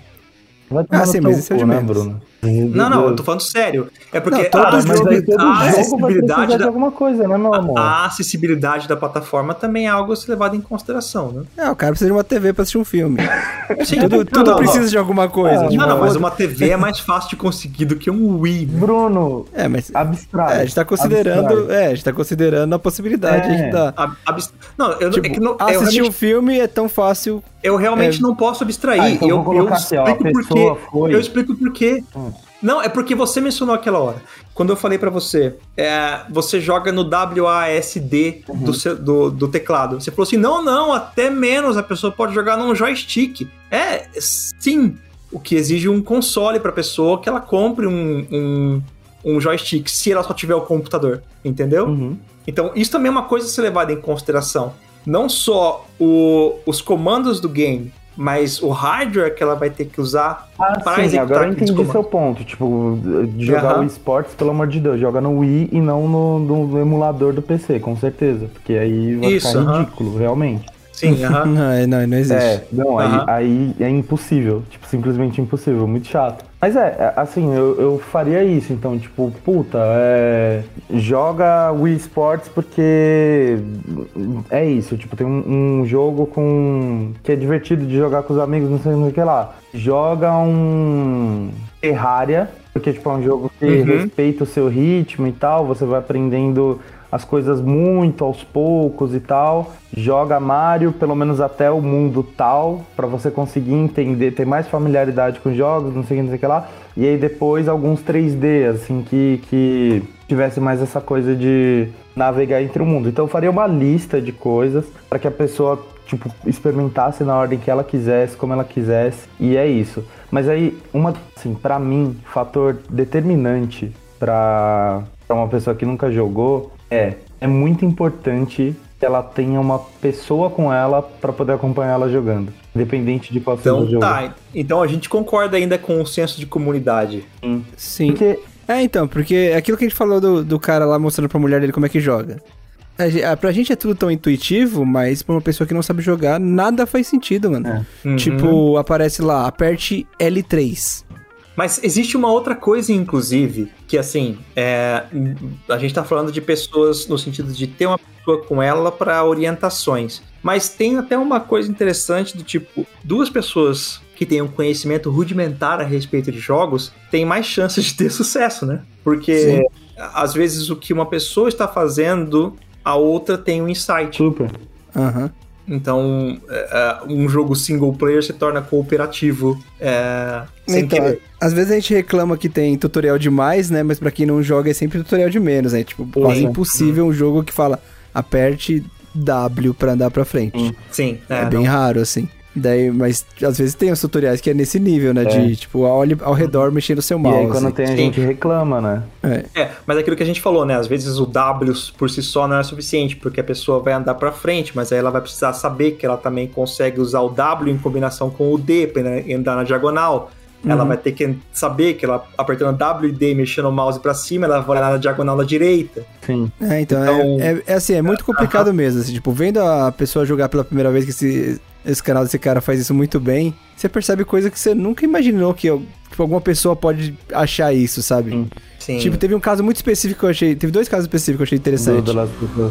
S3: Vai tomar
S2: Ah, sim, mas isso é de
S3: né,
S2: menos.
S3: Bruno?
S1: Não, não, eu tô falando sério. É porque
S2: Não, todo
S1: a,
S2: jogo-
S3: mas aí todo
S1: a
S3: jogo vai
S1: acessibilidade
S3: de
S1: da,
S3: alguma coisa, né, meu amor?
S1: a acessibilidade da plataforma também é algo a ser levado em consideração, né?
S2: É, o cara precisa de uma TV pra assistir um filme.
S1: Sim,
S2: tudo
S1: não,
S2: tudo
S1: não,
S2: precisa
S1: não.
S2: de alguma coisa.
S3: Ah,
S2: tipo,
S1: Não, não, mas uma TV é mais fácil de conseguir do que um Wii. né?
S3: Bruno,
S2: É, mas.
S3: abstrai.
S2: É, a gente tá considerando.
S3: abstrai.
S2: É, a gente tá considerando a possibilidade
S3: É.
S2: aí que dá.
S1: A- abs- Não, eu,
S2: Tipo,
S1: é que não- eu
S2: assistir
S1: realmente,
S2: um filme é tão fácil.
S1: eu realmente
S2: é-
S1: não posso abstrair.
S3: Ah, então
S1: eu,
S3: vou colocar
S1: eu
S3: assim, ó, a
S1: explico por
S3: pessoa
S1: quê.
S3: foi-
S1: Eu explico por quê.
S3: Hum.
S1: Não, é porque você mencionou aquela hora. Quando eu falei pra você, é, você joga no WASD
S3: Uhum.
S1: do, seu- do, do teclado. Você falou assim: não, não, até menos. A pessoa pode jogar num joystick. É, sim. O que exige um console pra pessoa que ela compre um, um, um joystick, se ela só tiver o computador. Entendeu?
S3: Uhum.
S1: Então, isso também é uma coisa a ser levada em consideração. Não só o- os comandos do game, mas o hardware que ela vai ter que usar
S3: Ah,
S1: para
S3: sim,
S1: executar
S3: agora eu entendi seu ponto. Tipo, jogar
S1: Aham.
S3: o esportes, pelo amor de Deus, joga no Wii e não no, no- emulador do PC, com certeza. Porque aí vai
S1: Isso,
S3: ficar
S1: aham.
S3: ridículo, realmente.
S1: Sim, aham.
S2: Não, é- não, não existe.
S3: É, não, aí,
S1: Aham.
S3: aí é impossível. Tipo, simplesmente impossível, muito chato. Mas é, é, assim, eu, eu faria isso, então, tipo, puta, é, joga Wii Sports porque é isso, tipo, tem um, um jogo com que é divertido de jogar com os amigos, não sei o que lá. Joga um Terraria, porque, tipo, é um jogo que
S1: Uhum.
S3: respeita o seu ritmo e tal, você vai aprendendo as coisas muito aos poucos e tal. Joga Mario, pelo menos até o mundo tal, pra você conseguir entender, ter mais familiaridade com os jogos, não sei o que, não sei o que lá. E aí depois alguns 3D, assim, que, que tivesse mais essa coisa de navegar entre o mundo. Então eu faria uma lista de coisas para que a pessoa, tipo, experimentasse na ordem que ela quisesse, como ela quisesse, e é isso. Mas aí, uma, assim, pra mim, fator determinante pra uma pessoa que nunca jogou é, é muito importante que ela tenha uma pessoa com ela pra poder acompanhar ela jogando. Independente de qual seja o
S1: Então
S3: jogo.
S1: tá. Então a gente concorda ainda com o senso de comunidade.
S2: Sim.
S3: Porque
S2: É, então, porque é aquilo que a gente falou do, do cara lá mostrando pra mulher dele como é que joga. A, a- pra gente é tudo tão intuitivo, mas pra uma pessoa que não sabe jogar, nada faz sentido, mano.
S3: É.
S1: Uhum.
S2: Tipo, aparece lá, aperte L3.
S1: Mas existe uma outra coisa, inclusive, que assim, é, a gente tá falando de pessoas no sentido de ter uma pessoa com ela para orientações. Mas tem até uma coisa interessante do tipo, duas pessoas que têm um conhecimento rudimentar a respeito de jogos têm mais chances de ter sucesso, né? Porque
S2: Sim.
S1: às vezes o que uma pessoa está fazendo, a outra tem um insight.
S3: super.
S2: Aham.
S1: Então, é, é, um jogo single player se torna cooperativo é, sem
S2: Então,
S1: querer.
S2: às vezes a gente reclama que tem tutorial demais, né? Mas pra quem não joga é sempre tutorial de menos, né? Tipo, quase
S3: Sim.
S2: impossível um jogo que fala aperte W pra andar pra frente.
S1: Sim,
S2: É,
S1: é,
S2: bem
S1: não.
S2: raro, assim. Daí, mas às vezes tem os tutoriais que é nesse nível, né?
S3: É.
S2: De, tipo, olhe ao redor mexendo o seu
S3: E
S2: mouse.
S3: aí quando tem a gente reclama, né?
S2: É.
S1: É, mas é aquilo que a gente falou, né? Às vezes o W por si só não é suficiente, porque a pessoa vai andar pra frente, mas aí ela vai precisar saber que ela também consegue usar o W em combinação com o D pra né, andar na diagonal. Ela
S2: Uhum.
S1: vai ter que saber que ela apertando W e D e mexendo o mouse pra cima, ela vai olhar na diagonal da direita.
S3: Sim.
S2: É, então,
S1: Então-
S2: é, é, é assim, é muito complicado mesmo. Assim, tipo, vendo a pessoa jogar pela primeira vez que esse, esse canal desse cara faz isso muito bem, você percebe coisa que você nunca imaginou que tipo, alguma pessoa pode achar isso, sabe?
S3: Sim.
S1: Sim.
S2: Tipo, teve um caso muito específico que eu achei. Teve dois casos específicos que eu achei interessante.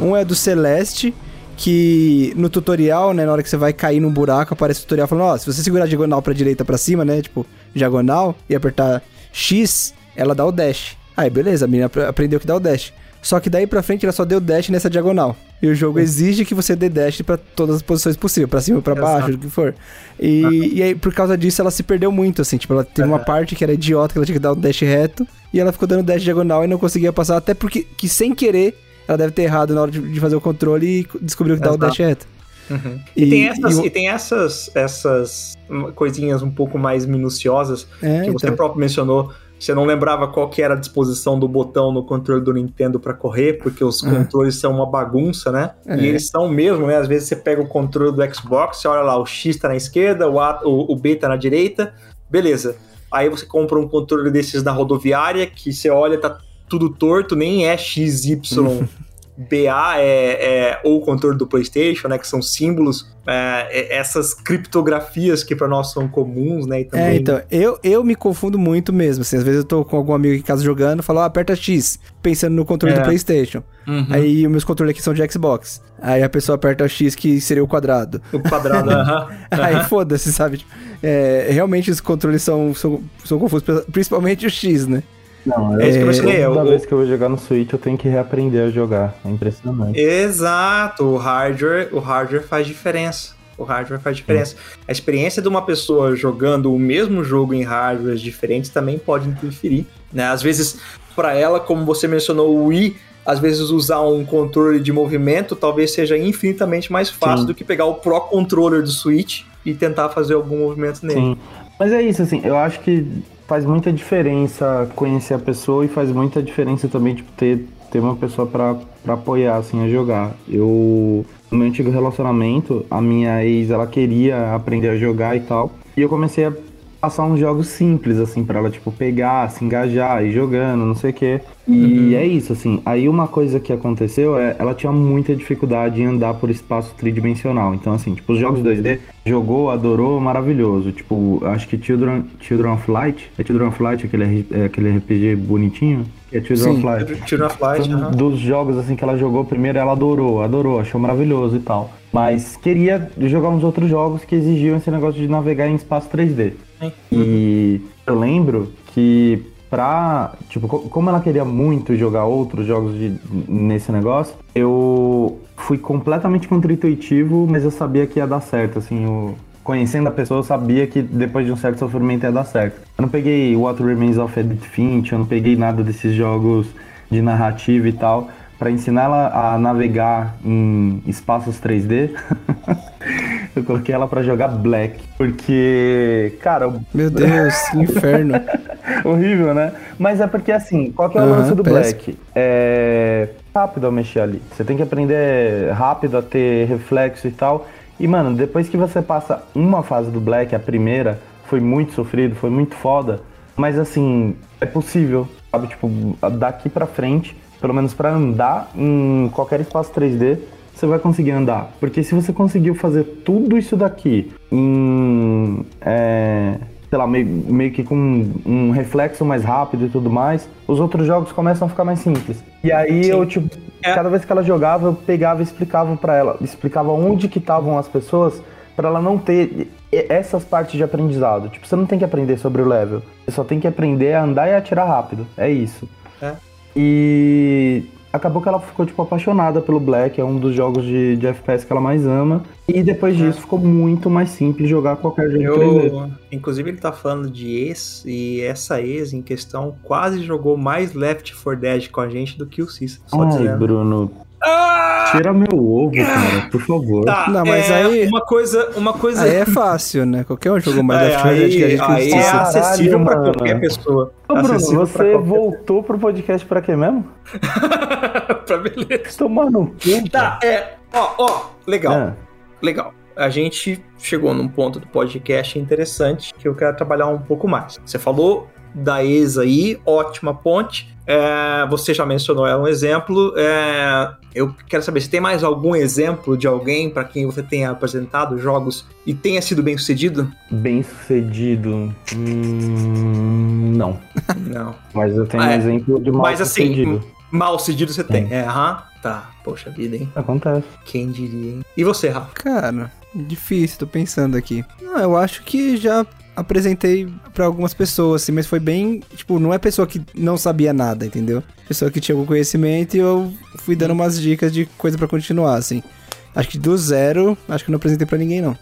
S2: Um é do Celeste, que no tutorial, né, na hora que você vai cair num buraco, aparece o tutorial falando, ó, se você segurar a diagonal pra direita pra cima, né, tipo, diagonal, e apertar X, ela dá o dash. Aí, beleza, a menina ap- aprendeu que dá o dash. Só que daí pra frente ela só deu dash nessa diagonal. E o jogo exige que você dê dash pra todas as posições possíveis, pra cima, pra baixo,
S1: Exato.
S2: o que for. E, e aí, por causa disso, ela se perdeu muito, assim. Tipo, ela teve uma parte que era idiota, que ela tinha que dar um dash reto, e ela ficou dando dash diagonal e não conseguia passar, até porque, que sem querer, ela deve ter errado na hora de, de fazer o controle e descobriu que dá o dash reto.
S1: Uhum. E,
S2: E-
S1: tem, essas,
S2: e
S1: e tem essas, essas coisinhas um pouco mais minuciosas
S2: É,
S1: que você
S2: então.
S1: próprio mencionou. Você não lembrava qual que era a disposição do botão no controle do Nintendo pra correr, porque os
S2: Uhum.
S1: controles são uma bagunça, né?
S2: É.
S1: E eles são mesmo, né? Às vezes você pega o controle do Xbox, você olha lá, o X tá na esquerda, o, A, o, o B tá na direita, beleza. Aí você compra um controle desses na rodoviária, que você olha, tá tudo torto, nem é XY BA é, é ou o controle do PlayStation, né? Que são símbolos, é, essas criptografias que para nós são comuns, né?
S2: E também... É, então, eu, eu me confundo muito mesmo. Assim, às vezes eu tô com algum amigo em casa jogando, falo, ah, aperta X, pensando no controle do PlayStation. Uhum. Aí os meus controles aqui são de Xbox. Aí a pessoa aperta X, que seria o quadrado.
S1: O quadrado, aham.
S2: Aí foda-se, sabe? É, realmente os controles são, são, são confusos, principalmente o X, né?
S3: Não, é, é isso que eu falei. Toda vez que eu vou jogar no Switch, eu tenho que reaprender a jogar. É impressionante.
S1: Exato. O hardware, o hardware faz diferença. O hardware faz diferença. A experiência de uma pessoa jogando o mesmo jogo em hardwares diferentes também pode interferir. Né? Às vezes, para ela, como você mencionou, o Wii às vezes usar um controle de movimento talvez seja infinitamente mais fácil Sim. do que pegar o Pro Controller do Switch e tentar fazer algum movimento nele. Sim.
S3: Mas é isso, assim, eu acho que faz muita diferença conhecer a pessoa e faz muita diferença também, tipo, ter, ter uma pessoa para apoiar, assim, a jogar. Eu, no meu antigo relacionamento, a minha ex, ela queria aprender a jogar e tal, e eu comecei a passar uns jogos simples, assim, para ela, tipo, pegar, se engajar, ir jogando, não sei o quê. E uhum. é isso, assim. Aí uma coisa que aconteceu é, ela tinha muita dificuldade em andar por espaço tridimensional. Então, assim, tipo, os jogos 2D, jogou, adorou, maravilhoso. Tipo, acho que Children, Children of Light, é Children of Light, aquele, é, aquele RPG bonitinho? É Sim, of Light.
S1: Children of Light,
S3: então, Dos jogos, assim, que ela jogou primeiro, ela adorou, adorou, achou maravilhoso e tal. Mas queria jogar uns outros jogos que exigiam esse negócio de navegar em espaço 3D. E eu lembro que pra. Tipo, como ela queria muito jogar outros jogos de, nesse negócio, eu fui completamente contra-intuitivo, mas eu sabia que ia dar certo, assim, eu, conhecendo a pessoa, eu sabia que depois de um certo sofrimento ia dar certo. Eu não peguei What Remains of Edith Finch, eu não peguei nada desses jogos de narrativa e tal, para ensinar ela a navegar em espaços 3D. Eu coloquei ela para jogar Black, porque, cara.
S2: Meu Deus, inferno.
S3: Horrível, né? Mas é porque assim, qual que é o uhum, lance do Black? É rápido a mexer ali. Você tem que aprender rápido a ter reflexo e tal. E, mano, depois que você passa uma fase do Black, a primeira, foi muito sofrido, foi muito foda. Mas assim, é possível, sabe? Tipo, daqui pra frente, pelo menos para andar em qualquer espaço 3D, você vai conseguir andar. Porque se você conseguiu fazer tudo isso daqui em. É, sei lá, meio, meio que com um reflexo mais rápido e tudo mais, os outros jogos começam a ficar mais simples. E aí Sim. eu, tipo, é. cada vez que ela jogava, eu pegava e explicava para ela, explicava onde que estavam as pessoas para ela não ter essas partes de aprendizado. Tipo, você não tem que aprender sobre o level, você só tem que aprender a andar e atirar rápido. É isso. É. E acabou que ela ficou, tipo, apaixonada pelo Black, é um dos jogos de, de FPS que ela mais ama. E depois disso é. ficou muito mais simples jogar qualquer jogo Eu, 3D.
S1: Inclusive ele tá falando de ex, e essa ex em questão quase jogou mais Left 4 Dead com a gente do que o Cis.
S3: Só Ai, dizendo. Bruno, ah! Tira meu ovo, cara, por favor.
S1: Tá, não, mas é, aí. Uma coisa, uma coisa.
S2: Aí é fácil, né? Qualquer um jogou mais é, Left 4 Dead que a gente
S1: aí é acessível Caralho, pra qualquer pessoa.
S3: Ô, Bruno, você voltou pro podcast pra quê mesmo?
S1: pra beleza.
S3: Tomar no cu.
S1: Tá, é. Ó, ó, legal. É. Legal. A gente chegou num ponto do podcast interessante que eu quero trabalhar um pouco mais. Você falou da ESA aí, ótima ponte. É, você já mencionou ela um exemplo. É, eu quero saber se tem mais algum exemplo de alguém para quem você tenha apresentado jogos e tenha sido bem sucedido?
S3: Bem sucedido? Hum, não.
S1: Não.
S3: Mas eu tenho ah, um é. exemplo de mal Mas, assim, sucedido.
S1: Mal sucedido você tem. tem. É, aham. Tá. Poxa vida, hein?
S3: Acontece.
S1: Quem diria, hein? E você, Rafa?
S2: Cara, difícil, tô pensando aqui. Não, eu acho que já apresentei para algumas pessoas, assim, mas foi bem, tipo, não é pessoa que não sabia nada, entendeu? Pessoa que tinha algum conhecimento e eu fui dando umas dicas de coisa para continuar, assim. Acho que do zero, acho que não apresentei para ninguém, não.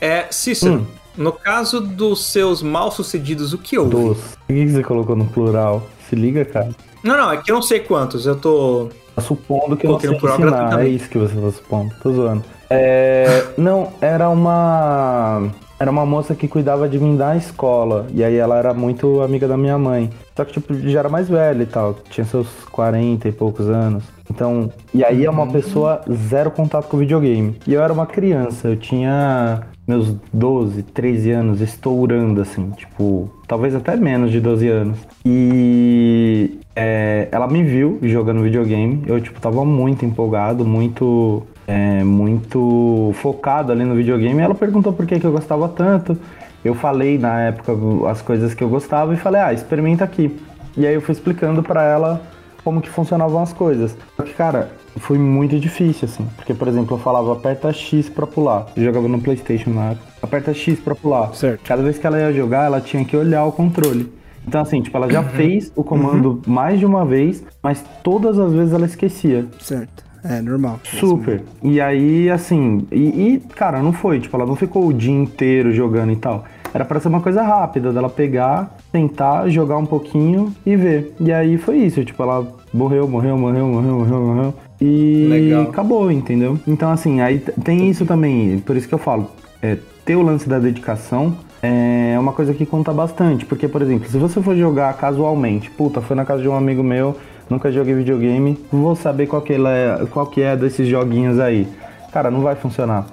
S1: É, Cícero, hum. no caso dos seus mal-sucedidos, o que houve? Dos.
S3: Por que você colocou no plural? Se liga, cara.
S1: Não, não, é que eu não sei quantos, eu tô...
S3: Tá supondo que eu não sei ensinar, é isso que você tá supondo, tô zoando. É, não, era uma era uma moça que cuidava de mim da escola. E aí ela era muito amiga da minha mãe. Só que, tipo, já era mais velha e tal. Tinha seus 40 e poucos anos. Então, e aí é uma pessoa zero contato com videogame. E eu era uma criança, eu tinha meus 12, 13 anos, estourando, assim, tipo, talvez até menos de 12 anos. E é, ela me viu jogando videogame, eu, tipo, tava muito empolgado, muito, é, muito focado ali no videogame. Ela perguntou por que, que eu gostava tanto. Eu falei na época as coisas que eu gostava e falei, ah, experimenta aqui. E aí eu fui explicando para ela como que funcionavam as coisas. Só que, cara, foi muito difícil, assim. Porque, por exemplo, eu falava aperta X pra pular. Eu jogava no Playstation na época. Aperta X pra pular.
S2: Certo.
S3: Cada vez que ela ia jogar, ela tinha que olhar o controle. Então, assim, tipo, ela já
S2: Uhum.
S3: fez o comando mais de uma vez, mas todas as vezes ela esquecia.
S2: Certo. É, normal.
S3: Super. E aí, assim, e, e, cara, não foi, tipo, ela não ficou o dia inteiro jogando e tal. Era pra ser uma coisa rápida, dela pegar, tentar, jogar um pouquinho e ver. E aí foi isso, tipo, ela morreu, morreu, morreu, morreu, morreu, morreu. E
S1: Legal.
S3: acabou, entendeu? Então, assim, aí tem isso também, por isso que eu falo, é, ter o lance da dedicação é uma coisa que conta bastante. Porque, por exemplo, se você for jogar casualmente, puta, foi na casa de um amigo meu, nunca joguei videogame, vou saber qual que, é, qual que é desses joguinhos aí. Cara, não vai funcionar.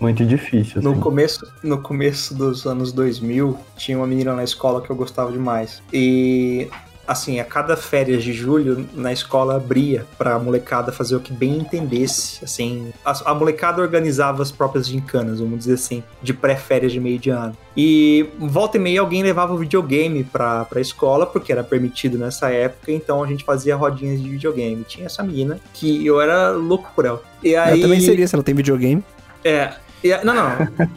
S3: Muito difícil,
S1: No
S3: assim.
S1: começo, no começo dos anos 2000, tinha uma menina na escola que eu gostava demais. E, assim, a cada férias de julho, na escola abria pra molecada fazer o que bem entendesse. Assim, a, a molecada organizava as próprias gincanas, vamos dizer assim, de pré-férias de meio de ano. E volta e meia alguém levava o videogame pra, pra escola, porque era permitido nessa época, então a gente fazia rodinhas de videogame. Tinha essa menina que eu era louco por ela. E aí...
S2: Eu também seria se ela tem videogame.
S1: É. e não, não.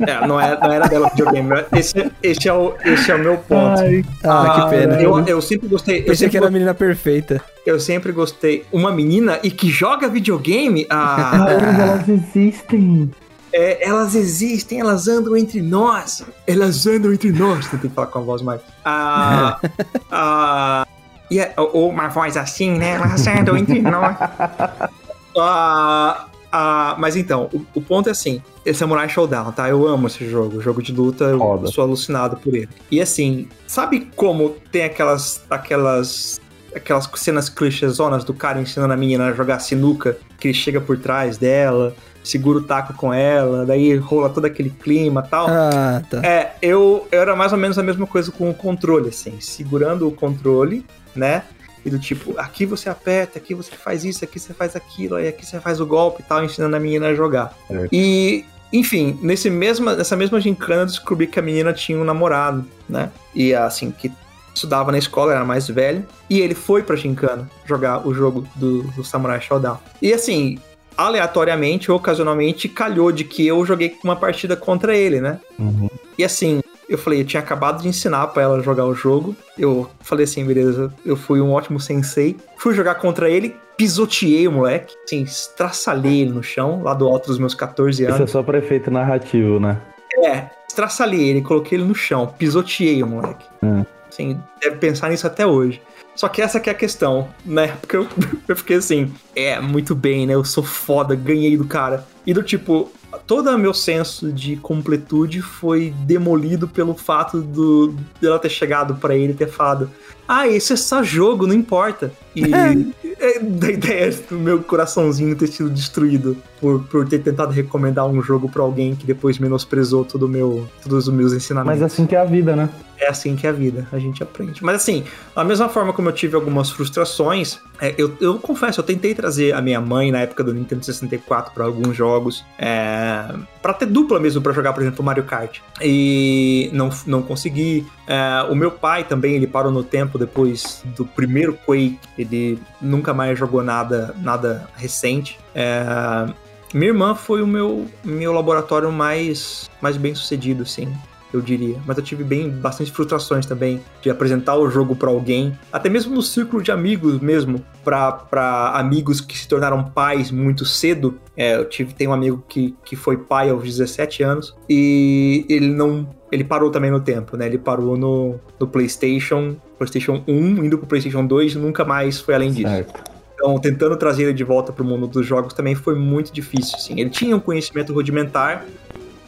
S1: É, não, era, não era dela o videogame. Esse, esse, é o, esse é o meu ponto.
S3: Ai,
S2: Ah, que pena.
S1: Eu, eu sempre gostei. Eu
S2: Pensei
S1: sempre,
S2: que era a menina perfeita.
S1: eu sempre gostei. Uma menina e que joga videogame. Ah,
S3: Caramba, elas existem.
S1: é, elas existem, elas andam entre nós. Elas andam entre nós. Tentei falar com a voz mais. Ah, ah, e é- ou uma voz assim, né? Elas andam entre nós. Ah, ah, mas então, o, o ponto é assim: é Samurai Showdown, tá? Eu amo esse jogo. Jogo de luta, eu
S3: Foda.
S1: sou alucinado por ele. E assim, sabe como tem aquelas. aquelas. aquelas cenas clichêzonas do cara ensinando a menina a jogar sinuca, que ele chega por trás dela, segura o taco com ela, daí rola todo aquele clima e tal.
S2: Ah, tá.
S1: É, eu, eu era mais ou menos a mesma coisa com o controle, assim, segurando o controle, né? E do tipo, aqui você aperta, aqui você faz isso, aqui você faz aquilo, aí aqui você faz o golpe e tal, ensinando a menina a jogar.
S3: Certo.
S1: E, enfim, nesse mesma, nessa mesma gincana eu descobri que a menina tinha um namorado, né? E assim, que estudava na escola, era mais velho, e ele foi pra gincana jogar o jogo do, do Samurai Showdown. E assim, aleatoriamente, ocasionalmente, calhou de que eu joguei uma partida contra ele, né?
S3: Uhum.
S1: E assim, eu falei, eu tinha acabado de ensinar pra ela jogar o jogo. Eu falei assim, beleza, eu fui um ótimo sensei. Fui jogar contra ele, pisoteei o moleque, assim, estraçalhei ele no chão, lá do alto dos meus 14
S3: Isso é
S1: anos.
S3: só pra efeito narrativo, né?
S1: É, estraçalhei ele, coloquei ele no chão, pisoteei o moleque.
S3: Hum.
S1: Assim, deve pensar nisso até hoje. Só que essa que é a questão, né? Porque eu, eu fiquei assim, é, muito bem, né? Eu sou foda, ganhei do cara. E do tipo, todo o meu senso de completude foi demolido pelo fato do dela ter chegado pra ele e ter falado: Ah, isso é só jogo, não importa. E é, da ideia do meu coraçãozinho ter sido destruído por, por ter tentado recomendar um jogo pra alguém que depois menosprezou todo meu, todos os meus ensinamentos.
S3: Mas assim que é a vida, né?
S1: É assim que é a vida, a gente aprende. Mas assim, da mesma forma como eu tive algumas frustrações, é, eu, eu confesso, eu tentei trazer a minha mãe na época do Nintendo 64 para alguns jogos, é, para ter dupla mesmo para jogar, por exemplo, Mario Kart. E não, não consegui. É, o meu pai também, ele parou no tempo depois do primeiro Quake, ele nunca mais jogou nada, nada recente. É, minha irmã foi o meu, meu laboratório mais, mais bem sucedido, assim eu diria. Mas eu tive bem bastante frustrações também de apresentar o jogo pra alguém, até mesmo no círculo de amigos mesmo, pra, pra amigos que se tornaram pais muito cedo. É, eu tive tem um amigo que, que foi pai aos 17 anos e ele não ele parou também no tempo, né? Ele parou no, no PlayStation, PlayStation 1, indo pro PlayStation 2, nunca mais foi além disso.
S3: Certo.
S1: Então, tentando trazer ele de volta pro mundo dos jogos também foi muito difícil, assim. Ele tinha um conhecimento rudimentar,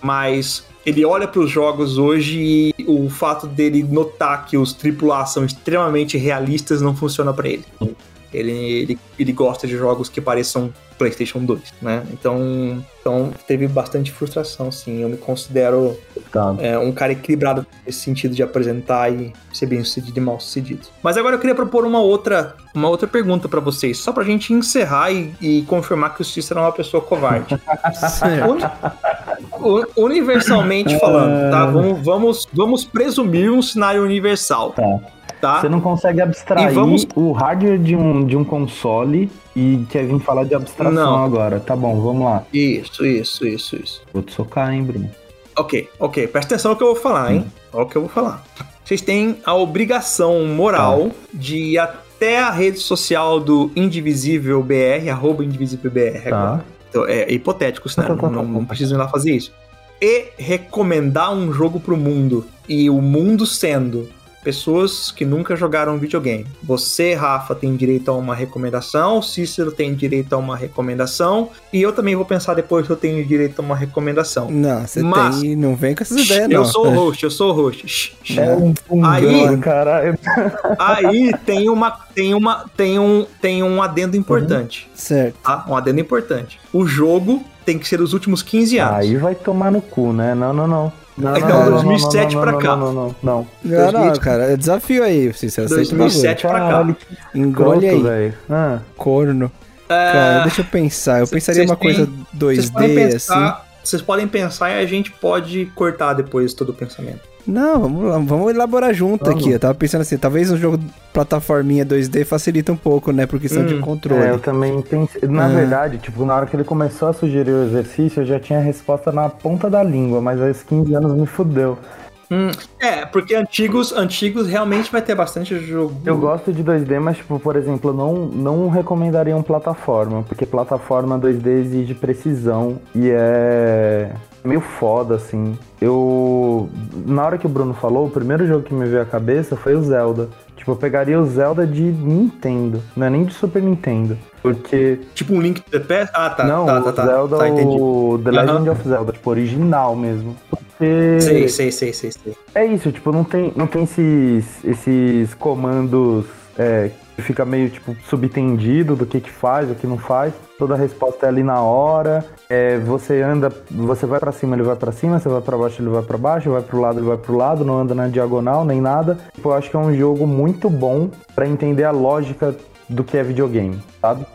S1: mas ele olha para os jogos hoje e o fato dele notar que os AAA são extremamente realistas não funciona para ele. Ele, ele, ele gosta de jogos que pareçam PlayStation 2, né? Então, então teve bastante frustração, sim. Eu me considero
S3: Tá.
S1: é, um cara equilibrado nesse sentido de apresentar e ser bem sucedido e mal sucedido. Mas agora eu queria propor uma outra, uma outra pergunta pra vocês, só pra gente encerrar e, e confirmar que o Cícero é uma pessoa covarde. Uni- universalmente falando, tá? Vamos, vamos, vamos presumir um cenário universal,
S3: Tá.
S1: Tá?
S3: Você não consegue abstrair
S1: vamos-
S3: o hardware de um, de um console e quer vir falar de abstração
S1: Não.
S3: agora. Tá bom, vamos lá.
S1: Isso, isso, isso, isso.
S3: Vou te socar, hein, Bruno?
S1: Ok, ok. Presta atenção no que eu vou falar, hein? Olha o que eu vou falar. Vocês têm a obrigação moral de ir até a rede social do Indivisível BR, arroba Indivisível BR
S3: Tá.
S1: agora. Então, é hipotético, né?
S3: Tá, tá, tá,
S1: não, não
S3: tá.
S1: precisa ir lá fazer isso. E recomendar um jogo pro mundo. E o mundo sendo pessoas que nunca jogaram videogame. Você, Rafa, tem direito a uma recomendação, Cícero tem direito a uma recomendação, e eu também vou pensar depois se eu tenho direito a uma recomendação.
S2: Não, você
S1: Mas-
S2: tem. Não vem com essas ideias, não.
S1: Eu sou o host, eu sou o host. Shh, shh.
S3: É um pungão,
S1: Aí-. Aí tem uma, tem uma, tem um, tem um adendo importante,
S2: Certo.
S1: tá? Um adendo importante. O jogo tem que ser os últimos 15 anos.
S3: Aí vai tomar no cu, né? Não, não, não. Não,
S1: Então,
S3: não, não,
S1: 2007
S3: não,
S1: pra
S3: não,
S1: cá.
S3: Não, não, não, não.
S2: Não, não,
S1: 2000.
S2: cara. É desafio aí, o
S1: 2007 pra cá.
S2: Engole aí.
S3: Ah,
S2: corno.
S1: É,
S2: Cara, deixa eu pensar. Eu
S1: cê-
S2: pensaria
S1: cês
S2: uma
S1: têm-
S2: coisa
S1: vocês podem
S2: 2D, assim.
S1: pensar, vocês podem pensar e a gente pode cortar depois todo o pensamento.
S2: Não, vamos lá, vamos elaborar junto
S3: Vamos.
S2: aqui. Eu tava pensando assim, talvez um jogo plataforminha 2D facilita um pouco, né? Por questão de
S1: Hum,
S2: controle.
S3: é, eu também pensei. Na
S2: Ah.
S3: verdade, tipo, na hora que ele começou a sugerir o exercício, eu já tinha a resposta na ponta da língua, mas aos 15 anos me fudeu.
S1: Hum, é, porque antigos, antigos realmente vai ter bastante jogo.
S3: Eu gosto de 2D, mas, tipo, por exemplo, eu não, não recomendaria um plataforma, porque plataforma 2D exige precisão e é meio foda, assim. Eu. Na hora que o Bruno falou, o primeiro jogo que me veio à cabeça foi o Zelda. Tipo, eu pegaria o Zelda de Nintendo, não é nem de Super Nintendo. Porque.
S1: Tipo um Link to the Past? Ah, tá,
S3: não,
S1: tá,
S3: o
S1: tá, tá.
S3: Zelda,
S1: tá, entendi.
S3: o The. Legend of Zelda, tipo, original mesmo. Porque.
S1: Sei, sei, sei, sei, sei.
S3: É isso, tipo, não tem, não tem esses, esses comandos é, que fica meio, tipo, subtendido do que que faz, o que não faz. Toda a resposta é ali na hora. É, você anda, você vai pra cima, ele vai pra cima, você vai pra baixo, ele vai pra baixo, vai pro lado, ele vai pro lado, não anda na diagonal, nem nada. Tipo, eu acho que é um jogo muito bom pra entender a lógica do que é videogame, sabe?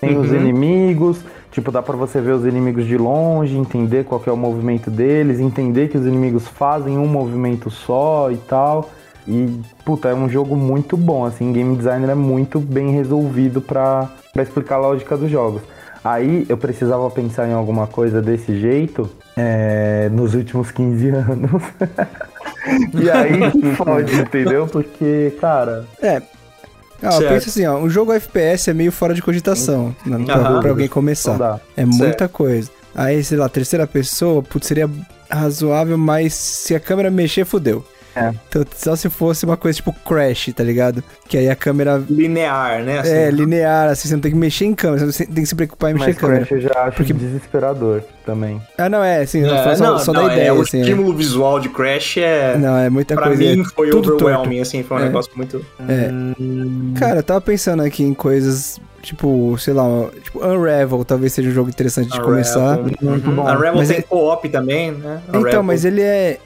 S3: Tem os
S1: Uhum.
S3: inimigos, tipo, dá pra você ver os inimigos de longe, entender qual que é o movimento deles, entender que os inimigos fazem um movimento só e tal. E, puta, é um jogo muito bom, assim, game designer é muito bem resolvido pra, pra explicar a lógica dos jogos. Aí eu precisava pensar em alguma coisa desse jeito é, nos últimos 15 anos. e aí fode, entendeu? Porque, cara,
S2: É. Ah,
S1: Certo.
S2: pensa assim, ó, um jogo FPS é meio fora de cogitação, não, não- pra, pra alguém
S3: não
S2: começar. É muita coisa. Aí, sei lá, terceira pessoa, putz, seria razoável, mas se a câmera mexer, fudeu.
S3: É.
S2: Então, só se fosse uma coisa tipo Crash, tá ligado? Que aí a câmera
S1: Linear, né? assim.
S2: é linear, assim, você não tem que mexer em câmera, você tem que se preocupar em mexer
S3: Mas
S2: em câmera.
S3: Crash eu já acho
S2: Porque-
S3: desesperador também.
S2: Ah, não, é, assim,
S1: É,
S2: só,
S1: não,
S2: só
S1: não,
S2: da ideia,
S1: é, o
S2: assim. é.
S1: estímulo visual de Crash é.
S2: Não, é muita
S1: pra
S2: coisa.
S1: mim
S2: é
S1: foi
S2: tudo
S1: overwhelming, assim, foi um
S2: É.
S1: negócio muito.
S2: Cara, eu tava pensando aqui em coisas, tipo, sei lá, tipo, Unravel talvez seja um jogo interessante de começar.
S3: Muito
S1: Uhum.
S3: bom.
S1: Unravel
S2: Mas
S1: tem
S2: é-
S1: co-op também, né?
S2: Então,
S1: Unravel.
S2: mas ele é.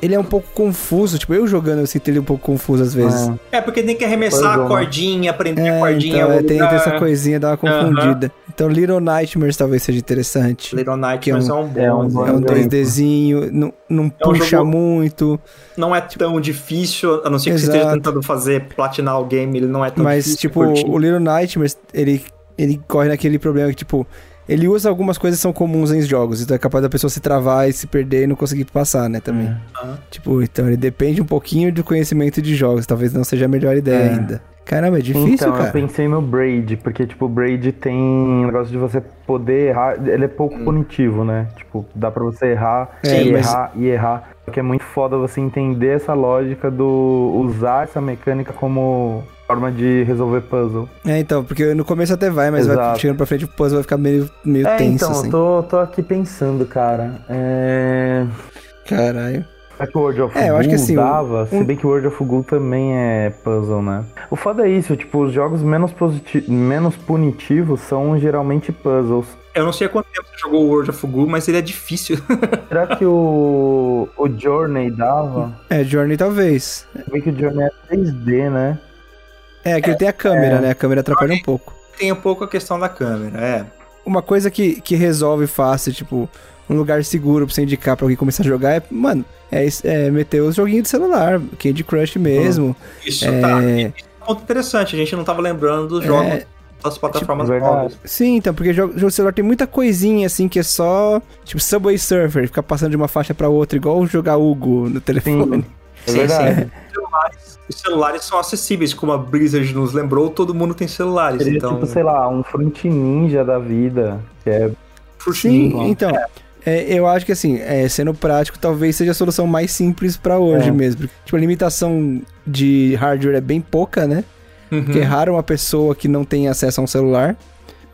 S2: Ele é um pouco confuso, tipo, eu jogando eu sinto ele um pouco confuso às vezes.
S3: É.
S1: É porque tem que arremessar
S3: é.
S1: a cordinha, prender a
S2: É,
S1: cordinha.
S2: então, é, tem, tem essa coisinha, dá uma confundida. Então, Little Nightmares talvez seja interessante.
S1: Little Nightmares
S2: que
S1: é
S2: é
S1: um, bom.
S3: é um.
S2: É um
S3: exemplo.
S2: 2Dzinho, não, não
S1: É um
S2: puxa
S1: jogo-
S2: muito,
S1: Não é tão difícil, a não ser que você esteja
S2: Exato.
S1: tentando fazer platinar o game, ele não é tão
S2: mas,
S1: difícil.
S2: tipo,
S1: curtir.
S2: o Little Nightmares, ele, ele corre naquele problema que, tipo, ele usa algumas coisas que são comuns em jogos, então é capaz da pessoa se travar e se perder e não conseguir passar, né, também.
S1: Ah.
S2: Tipo, então ele depende um pouquinho do conhecimento de jogos, talvez não seja a melhor ideia
S3: É.
S2: ainda. Caramba, é difícil,
S3: então,
S2: cara.
S3: eu pensei no Braid, porque, tipo, o Braid tem um negócio de você poder errar. Ele é pouco punitivo, né? Tipo, dá pra você errar
S2: É,
S3: e
S2: mas-
S3: errar e errar. Porque é muito foda você entender essa lógica do usar essa mecânica como forma de resolver puzzle.
S2: É, então, porque no começo até vai, mas vai chegando pra frente o puzzle vai ficar meio, meio
S3: É,
S2: tenso,
S3: então,
S2: assim.
S3: eu tô, tô aqui pensando, cara. É.
S2: Caralho.
S3: É que o World of
S2: É, eu acho que assim,
S3: dava,
S2: um-
S3: se bem que o World of Ghoul também é puzzle, né? O foda é isso, tipo, os jogos menos, positi- menos punitivos são geralmente puzzles.
S1: Eu não sei há quanto tempo você jogou o World of Goo, mas ele é difícil.
S3: Será que o, o Journey dava?
S2: É, Journey talvez.
S3: Se bem que o Journey é 3D, né?
S2: É, que ele tem a câmera, né? A câmera atrapalha um pouco.
S1: Tem um pouco a questão da câmera, é.
S2: Uma coisa que, que resolve fácil, tipo, um lugar seguro pra você indicar pra alguém começar a jogar é, mano, é, é meter os joguinhos de celular, Candy Crush mesmo.
S1: Isso
S2: É.
S1: tá. Isso é um ponto interessante. A gente não tava lembrando dos jogos
S2: É,
S1: das plataformas
S3: verdade.
S1: novas.
S2: sim, então, porque jogo, jogo de celular tem muita coisinha assim que é só, tipo, Subway Surfer, ficar passando de uma faixa pra outra, igual jogar Hugo no telefone.
S3: É
S1: Sim,
S3: verdade.
S1: Os celulares são acessíveis, como a Blizzard nos lembrou, todo mundo tem celulares.
S3: Seria
S1: então,
S3: tipo, sei lá, um Fruit Ninja da vida, que é
S2: Sim,
S1: frutinho.
S2: então. é, eu acho que assim, é, sendo prático, talvez seja a solução mais simples pra hoje
S3: É.
S2: mesmo. Tipo, a limitação de hardware é bem pouca, né?
S1: Uhum.
S2: Porque é raro uma pessoa que não tem acesso a um celular.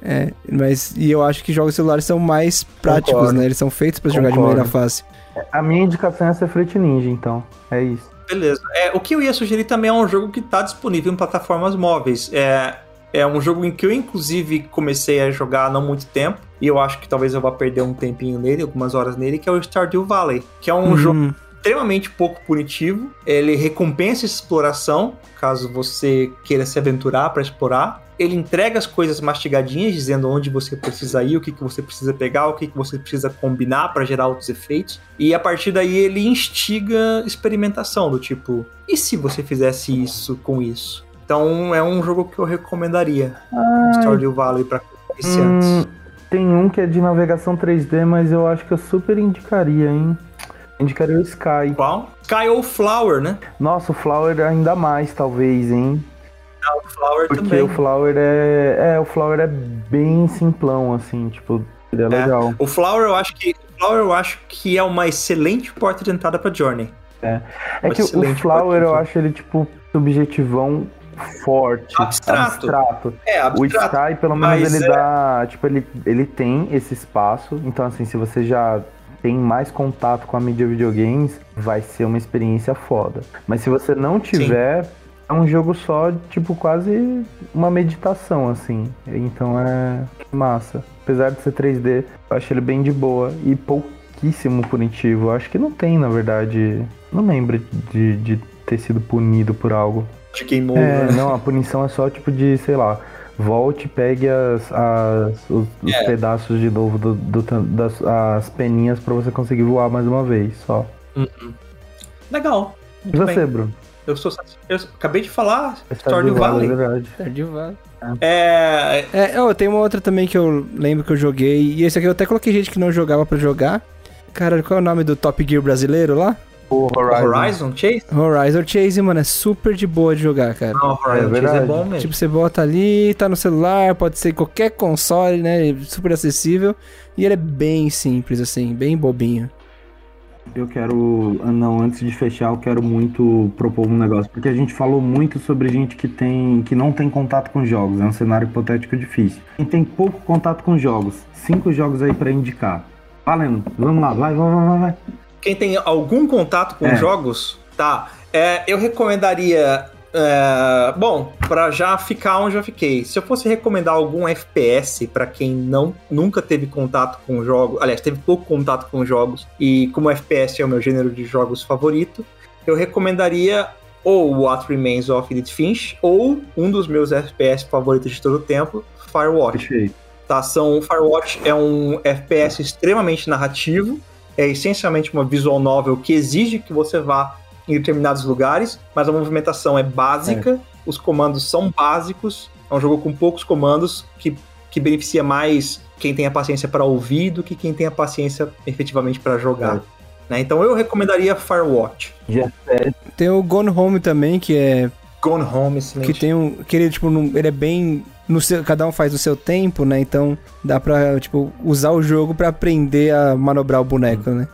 S2: É, mas e eu acho que jogos celulares são mais práticos,
S3: Concordo.
S2: né? Eles são feitos pra jogar de maneira fácil.
S3: A minha indicação é ser Fruit Ninja, então. É isso.
S1: Beleza. É, o que eu ia sugerir também é um jogo que tá disponível em plataformas móveis. É, é um jogo em que eu, inclusive, comecei a jogar há não muito tempo. E eu acho que talvez eu vá perder um tempinho nele, algumas horas nele, que é o Stardew Valley. Que é um
S2: Hum,
S1: jogo extremamente pouco punitivo. Ele recompensa exploração, caso você queira se aventurar para explorar. Ele entrega as coisas mastigadinhas, dizendo onde você precisa ir, o que, que você precisa pegar, o que, que você precisa combinar para gerar outros efeitos. E a partir daí ele instiga experimentação, do tipo, e se você fizesse isso com isso? Então é um jogo que eu recomendaria, Stardew Valley, para iniciantes.
S3: Hum, tem um que é de navegação 3D, mas eu acho que eu super indicaria, hein? Indicaria o Sky.
S1: Qual? Sky ou Flower, né?
S3: Nossa, o Flower ainda mais, talvez, hein?
S1: Ah, o Flower
S3: Porque
S1: também.
S3: o Flower é. É, o Flower é bem simplão, assim, tipo, ele é, legal.
S1: O Flower eu acho que o Flower eu acho que é uma excelente porta de entrada para Journey.
S3: É que o Flower eu acho ele, tipo, subjetivão forte.
S1: Abstrato.
S3: abstrato.
S1: É,
S3: O
S1: abstrato.
S3: Sky, pelo menos, ele
S1: é-
S3: dá. Tipo, ele, ele tem esse espaço. Então, assim, se você já tem mais contato com a mídia videogames, vai ser uma experiência foda. Mas se você não tiver, é um jogo só, tipo, quase uma meditação, assim. Então é massa. Apesar de ser 3D, eu acho ele bem de boa e pouquíssimo punitivo. Eu acho que não tem, na verdade. Não lembro de, de ter sido punido por algo.
S1: de over.
S3: É, não, a punição é só tipo de, sei lá, volte, pegue as, as- os, os
S1: É.
S3: pedaços de novo do, do das as peninhas pra você conseguir voar mais uma vez, só.
S1: Legal.
S3: E
S1: Muito
S3: você,
S1: bem.
S3: Bruno?
S1: Eu, sou, eu acabei de falar
S3: Stardew
S1: Valley.
S3: É verdade.
S2: Stardew Valley.
S1: É,
S2: É, oh, tem uma outra também que eu lembro que eu joguei. E esse aqui eu até coloquei gente que não jogava pra jogar. Cara, qual é o nome do Top Gear brasileiro lá?
S3: O Horizon.
S1: Horizon Chase?
S2: Horizon Chase, mano, é super de boa de jogar, cara.
S1: Não, Horizon Chase é bom mesmo.
S2: Tipo, você bota ali, tá no celular, pode ser qualquer console, né? Super acessível. E ele é bem simples, assim, bem bobinho.
S3: Eu quero. Não, antes de fechar, eu quero muito propor um negócio. Porque a gente falou muito sobre gente que tem. que não tem contato com jogos. É um cenário hipotético difícil. Quem tem pouco contato com jogos. Cinco jogos aí pra indicar. Valendo. Vamos lá, vai, vai, vai, vai, vai.
S1: Quem tem algum contato com
S3: É.
S1: jogos, tá? É, eu recomendaria. É, bom, pra já ficar onde eu fiquei. Se eu fosse recomendar algum FPS pra quem não nunca teve contato com jogos, aliás, teve pouco contato com jogos e como FPS é o meu gênero de jogos favorito, eu recomendaria ou What Remains of Edith Finch ou um dos meus FPS favoritos de todo o tempo, Firewatch
S3: Perfeito.
S1: tá? São Firewatch é um FPS extremamente narrativo, é essencialmente uma visual novel que exige que você vá em determinados lugares, mas a movimentação é básica, os comandos são básicos, é um jogo com poucos comandos que, que beneficia mais quem tem a paciência para ouvir do que quem tem a paciência efetivamente para jogar. né? Então eu recomendaria Firewatch.
S3: De FPS.
S2: Tem o Gone Home também, que é.
S1: Gone Home, excelente.
S2: Que tem um. Que ele, tipo, num- ele é bem. No seu, cada um faz no seu tempo, né? Então dá pra, tipo, usar o jogo pra aprender a manobrar o boneco, né?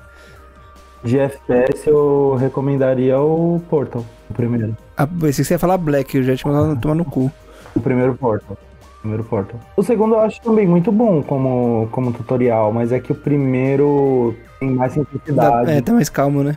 S3: De FPS eu recomendaria o Portal. O primeiro.
S2: Ah, pensei que você ia falar Black, eu já tinha mandado tomar no cu.
S3: O primeiro Portal. O primeiro Portal. O segundo eu acho também muito bom como, como tutorial, mas é que o primeiro tem mais
S2: Dá-
S3: simplicidade.
S2: é, tá mais calmo, né?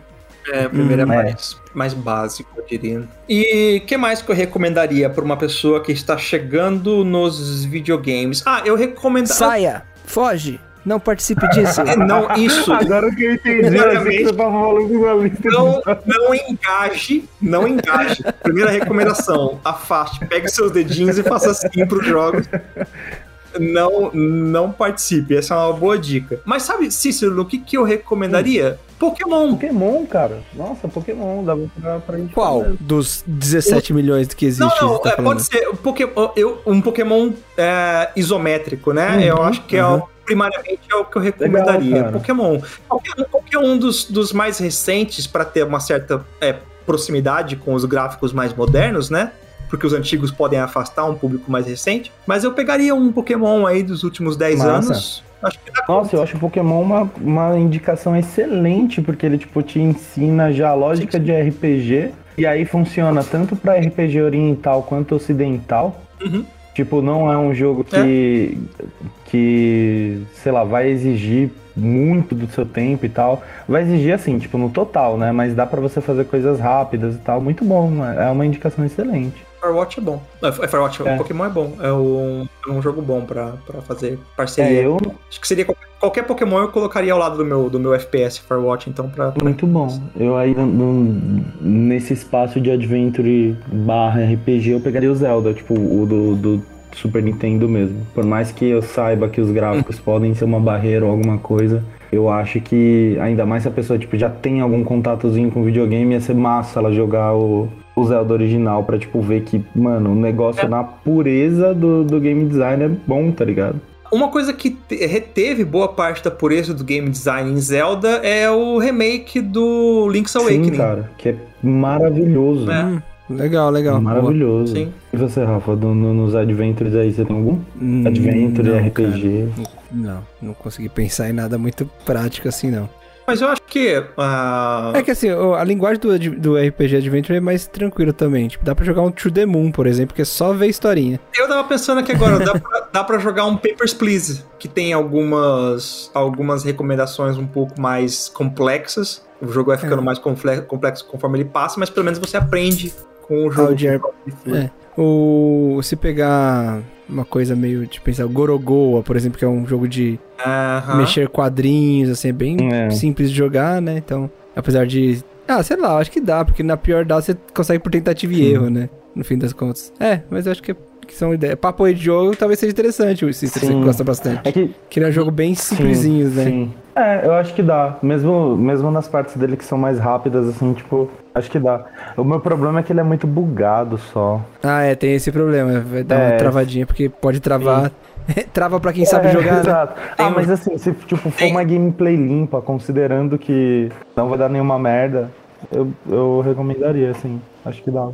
S1: É, o primeiro
S3: Hum,
S1: é,
S3: é.
S1: mais, mais básico, eu diria. E o que mais que eu recomendaria para uma pessoa que está chegando nos videogames? Ah, eu recomendo.
S2: Saia! Foge! Não participe disso!
S1: Não, isso.
S3: Agora que eu entendi, eu que você tava falando uma lista
S1: Não, não engaje, não engaje. Primeira recomendação, afaste, pegue seus dedinhos e faça assim pros jogos. Não, não participe, essa é uma boa dica. Mas sabe, Cícero, o que, que eu recomendaria? Pokémon.
S3: Pokémon, cara. Nossa, Pokémon, dava pra, pra gente
S2: Qual
S3: falar.
S2: dos 17 milhões que existe?
S1: Não, não,
S2: tá
S1: é, pode ser um Pokémon, eu, um Pokémon é, isométrico, né?
S3: Uhum,
S1: eu acho que é
S2: uhum.
S1: o, primariamente é o que eu recomendaria.
S3: Legal.
S1: Pokémon. Qualquer, qualquer um dos, dos mais recentes para ter uma certa é, proximidade com os gráficos mais modernos, né? Porque os antigos podem afastar um público mais recente. Mas eu pegaria um Pokémon aí dos últimos 10
S3: Massa.
S1: anos. Acho que dá
S3: Nossa, eu acho o Pokémon uma, uma indicação excelente, porque ele, tipo, te ensina já a lógica de RPG, e aí funciona tanto pra RPG oriental quanto ocidental.
S1: Uhum.
S3: Tipo, não é um jogo que, que, sei lá, vai exigir muito do seu tempo e tal. Vai exigir, assim, tipo, no total, né? Mas dá pra você fazer coisas rápidas e tal. Muito bom, é uma indicação excelente.
S1: Firewatch é bom. Não, é Firewatch,
S3: É.
S1: Pokémon é bom. É um, é um jogo bom pra, pra fazer parceria.
S3: É, eu,
S1: Acho que seria qualquer, Pokémon eu colocaria ao lado do meu, do meu FPS Firewatch, então pra. pra-
S3: Muito bom. Eu aí nesse espaço de adventure barra RPG eu pegaria o Zelda, tipo o do, do Super Nintendo mesmo. Por mais que eu saiba que os gráficos podem ser uma barreira ou alguma coisa, eu acho que ainda mais se a pessoa tipo, já tem algum contatozinho com videogame, ia ser massa ela jogar o, o Zelda original pra tipo ver que, mano, o negócio na pureza do, do game design é bom, tá ligado?
S1: Uma coisa que te- reteve boa parte da pureza do game design em Zelda é o remake do Link's Awakening.
S3: Sim, cara, que é maravilhoso.
S1: É.
S2: Hum, legal, legal.
S3: Maravilhoso.
S1: Sim.
S3: E você, Rafa, do- no- nos Adventures aí, você tem algum?
S2: Hum,
S3: Adventure,
S2: não,
S3: RPG.
S2: cara. Não, não consegui pensar em nada muito prático assim, não.
S1: Mas eu acho que. ah,
S2: É que assim, a linguagem do, do RPG Adventure é mais tranquila também. Tipo, dá pra jogar um To The Moon, por exemplo, que é só ver historinha.
S1: Eu tava pensando aqui agora, dá pra, dá pra jogar um Papers, Please, que tem algumas, algumas recomendações um pouco mais complexas. O jogo vai ficando
S2: É.
S1: mais complexo conforme ele passa, mas pelo menos você aprende com o jogo.
S2: Ah, o de É. O, se pegar uma coisa meio, tipo, pensar, o Gorogoa, por exemplo, que é um jogo de
S1: Aham.
S2: mexer quadrinhos, assim, é bem
S3: É.
S2: simples de jogar, né? Então, apesar de. Ah, sei lá, acho que dá, porque na pior dá você consegue por tentativa e erro, né? No fim das contas. É, mas eu acho que, que são ideias. Papo aí de jogo talvez seja interessante, se você
S3: Sim.
S2: gosta bastante.
S3: É que.
S2: Que ele é um jogo bem simplesinho, né?
S3: Sim. É, eu acho que dá. Mesmo, mesmo nas partes dele que são mais rápidas, assim, tipo, acho que dá. O meu problema é que ele é muito bugado só.
S2: Ah, é, tem esse problema. Vai dar uma
S3: É.
S2: travadinha, porque pode travar. Trava pra quem sabe
S3: É,
S2: jogar, né?
S3: Exato.
S1: Tem
S3: Ah,
S1: um-
S3: mas assim, se tipo, for uma gameplay limpa, considerando que não vai dar nenhuma merda, eu, eu recomendaria, assim. Acho que dá.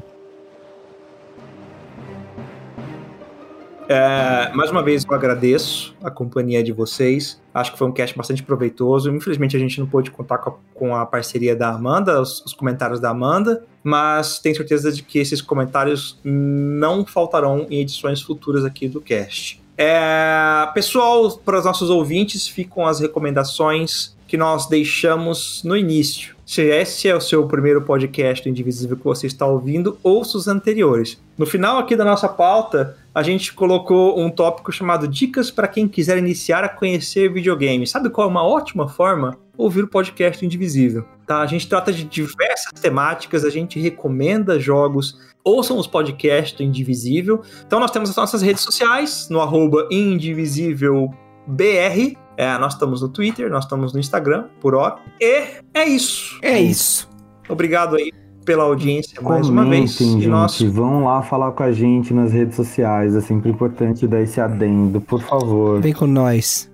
S1: É, mais uma vez eu agradeço a companhia de vocês. Acho que foi um cast bastante proveitoso. Infelizmente a gente não pôde contar com a, com a parceria da Amanda, os, os comentários da Amanda, mas tenho certeza de que esses comentários não faltarão em edições futuras aqui do cast. É, pessoal, para os nossos ouvintes, ficam as recomendações que nós deixamos no início. Se esse é o seu primeiro podcast Indivisível que você está ouvindo, ouça os anteriores. No final aqui da nossa pauta, a gente colocou um tópico chamado Dicas para quem quiser iniciar a conhecer videogames. Sabe qual é uma ótima forma? Ouvir o podcast Indivisível. Tá? A gente trata de diversas temáticas, a gente recomenda jogos. Ouçam os podcasts Indivisível. Então nós temos as nossas redes sociais, no arroba indivisívelbr. É, nós estamos no Twitter, nós estamos no Instagram, por hora. E é isso.
S2: É isso.
S1: Obrigado aí pela audiência mais uma vez.
S3: Comentem,
S1: E
S3: gente.
S1: nós
S3: Vão lá falar com a gente nas redes sociais. É sempre importante dar esse adendo, por favor.
S2: Vem com nós.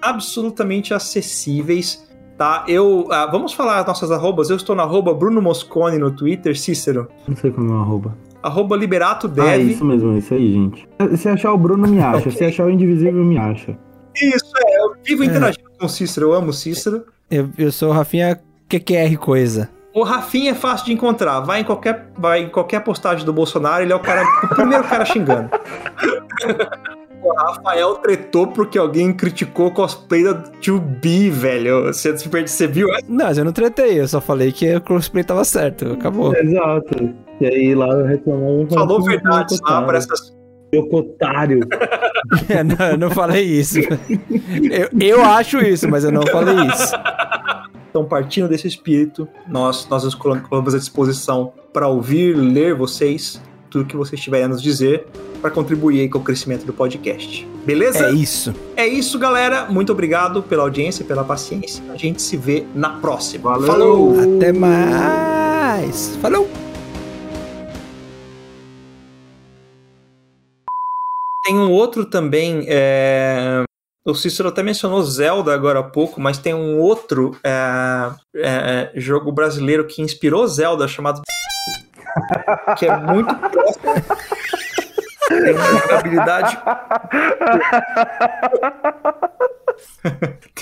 S1: absolutamente acessíveis, tá? Eu, ah, vamos falar as nossas arrobas. Eu estou na arroba Bruno Moscone no Twitter, Cícero.
S3: Não sei como é o arroba.
S1: Arroba Liberato
S3: Ah, é
S1: Dev.
S3: isso mesmo, é isso aí, gente. Se achar o Bruno, me acha. Se achar o Indivisível, me acha.
S1: Isso, é. Eu vivo interagindo com o Cícero, eu amo o Cícero.
S2: Eu, eu sou o Rafinha QQR Coisa.
S1: O Rafinha é fácil de encontrar. Vai em qualquer, vai em qualquer postagem do Bolsonaro, ele é o cara, o primeiro cara xingando. O Rafael tretou porque alguém criticou o cosplay da 2B, velho. Você, você viu?
S2: Não, mas eu não tretei, eu só falei que o cosplay tava certo. Acabou.
S3: Exato. E aí lá eu reclamava.
S1: Falou verdade
S3: "Seu
S1: lá pra essas.
S3: Seu otário.
S2: É, não, eu não falei isso. Eu, eu acho isso, mas eu não falei isso.
S1: Então, partindo desse espírito, nós, nós nos colocamos à disposição para ouvir, ler vocês, tudo que vocês tiverem a nos dizer, para contribuir aí com o crescimento do podcast. Beleza?
S2: É isso.
S1: É isso, galera. Muito obrigado pela audiência, pela paciência. A gente se vê na próxima.
S3: Valeu!
S1: Falou!
S2: Até mais. Falou!
S1: Tem um outro também. é, O Cícero até mencionou Zelda agora há pouco, mas tem um outro é, é, jogo brasileiro que inspirou Zelda chamado. que é muito próximo. Tem uma jogabilidade.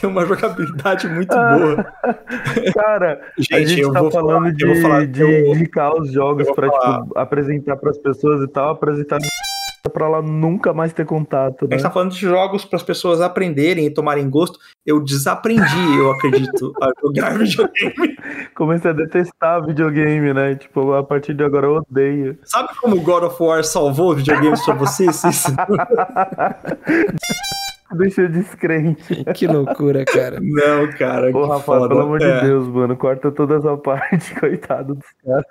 S1: Tem uma jogabilidade muito boa.
S3: Cara, a
S1: Gente,
S3: gente
S1: eu
S3: tá
S1: vou
S3: falando
S1: falar-
S3: de,
S1: falar-
S3: de
S1: eu-
S3: indicar os jogos
S1: falar.
S3: tipo, apresentar pras pessoas e tal, apresentar pra ela nunca mais ter contato,
S1: A
S3: né?
S1: gente tá falando de jogos para as pessoas aprenderem e tomarem gosto. Eu desaprendi, eu acredito, a jogar videogame.
S3: Comecei a detestar videogame, né? Tipo, a partir de agora eu odeio.
S1: Sabe como o God of War salvou videogames pra você, Cícero?
S3: Deixa eu descrente.
S2: Que loucura, cara.
S1: Não, cara.
S3: Ô,
S1: que
S3: Rafa,
S1: foda.
S3: pelo amor
S1: É.
S3: de Deus, mano, corta toda essa parte, coitado dos caras.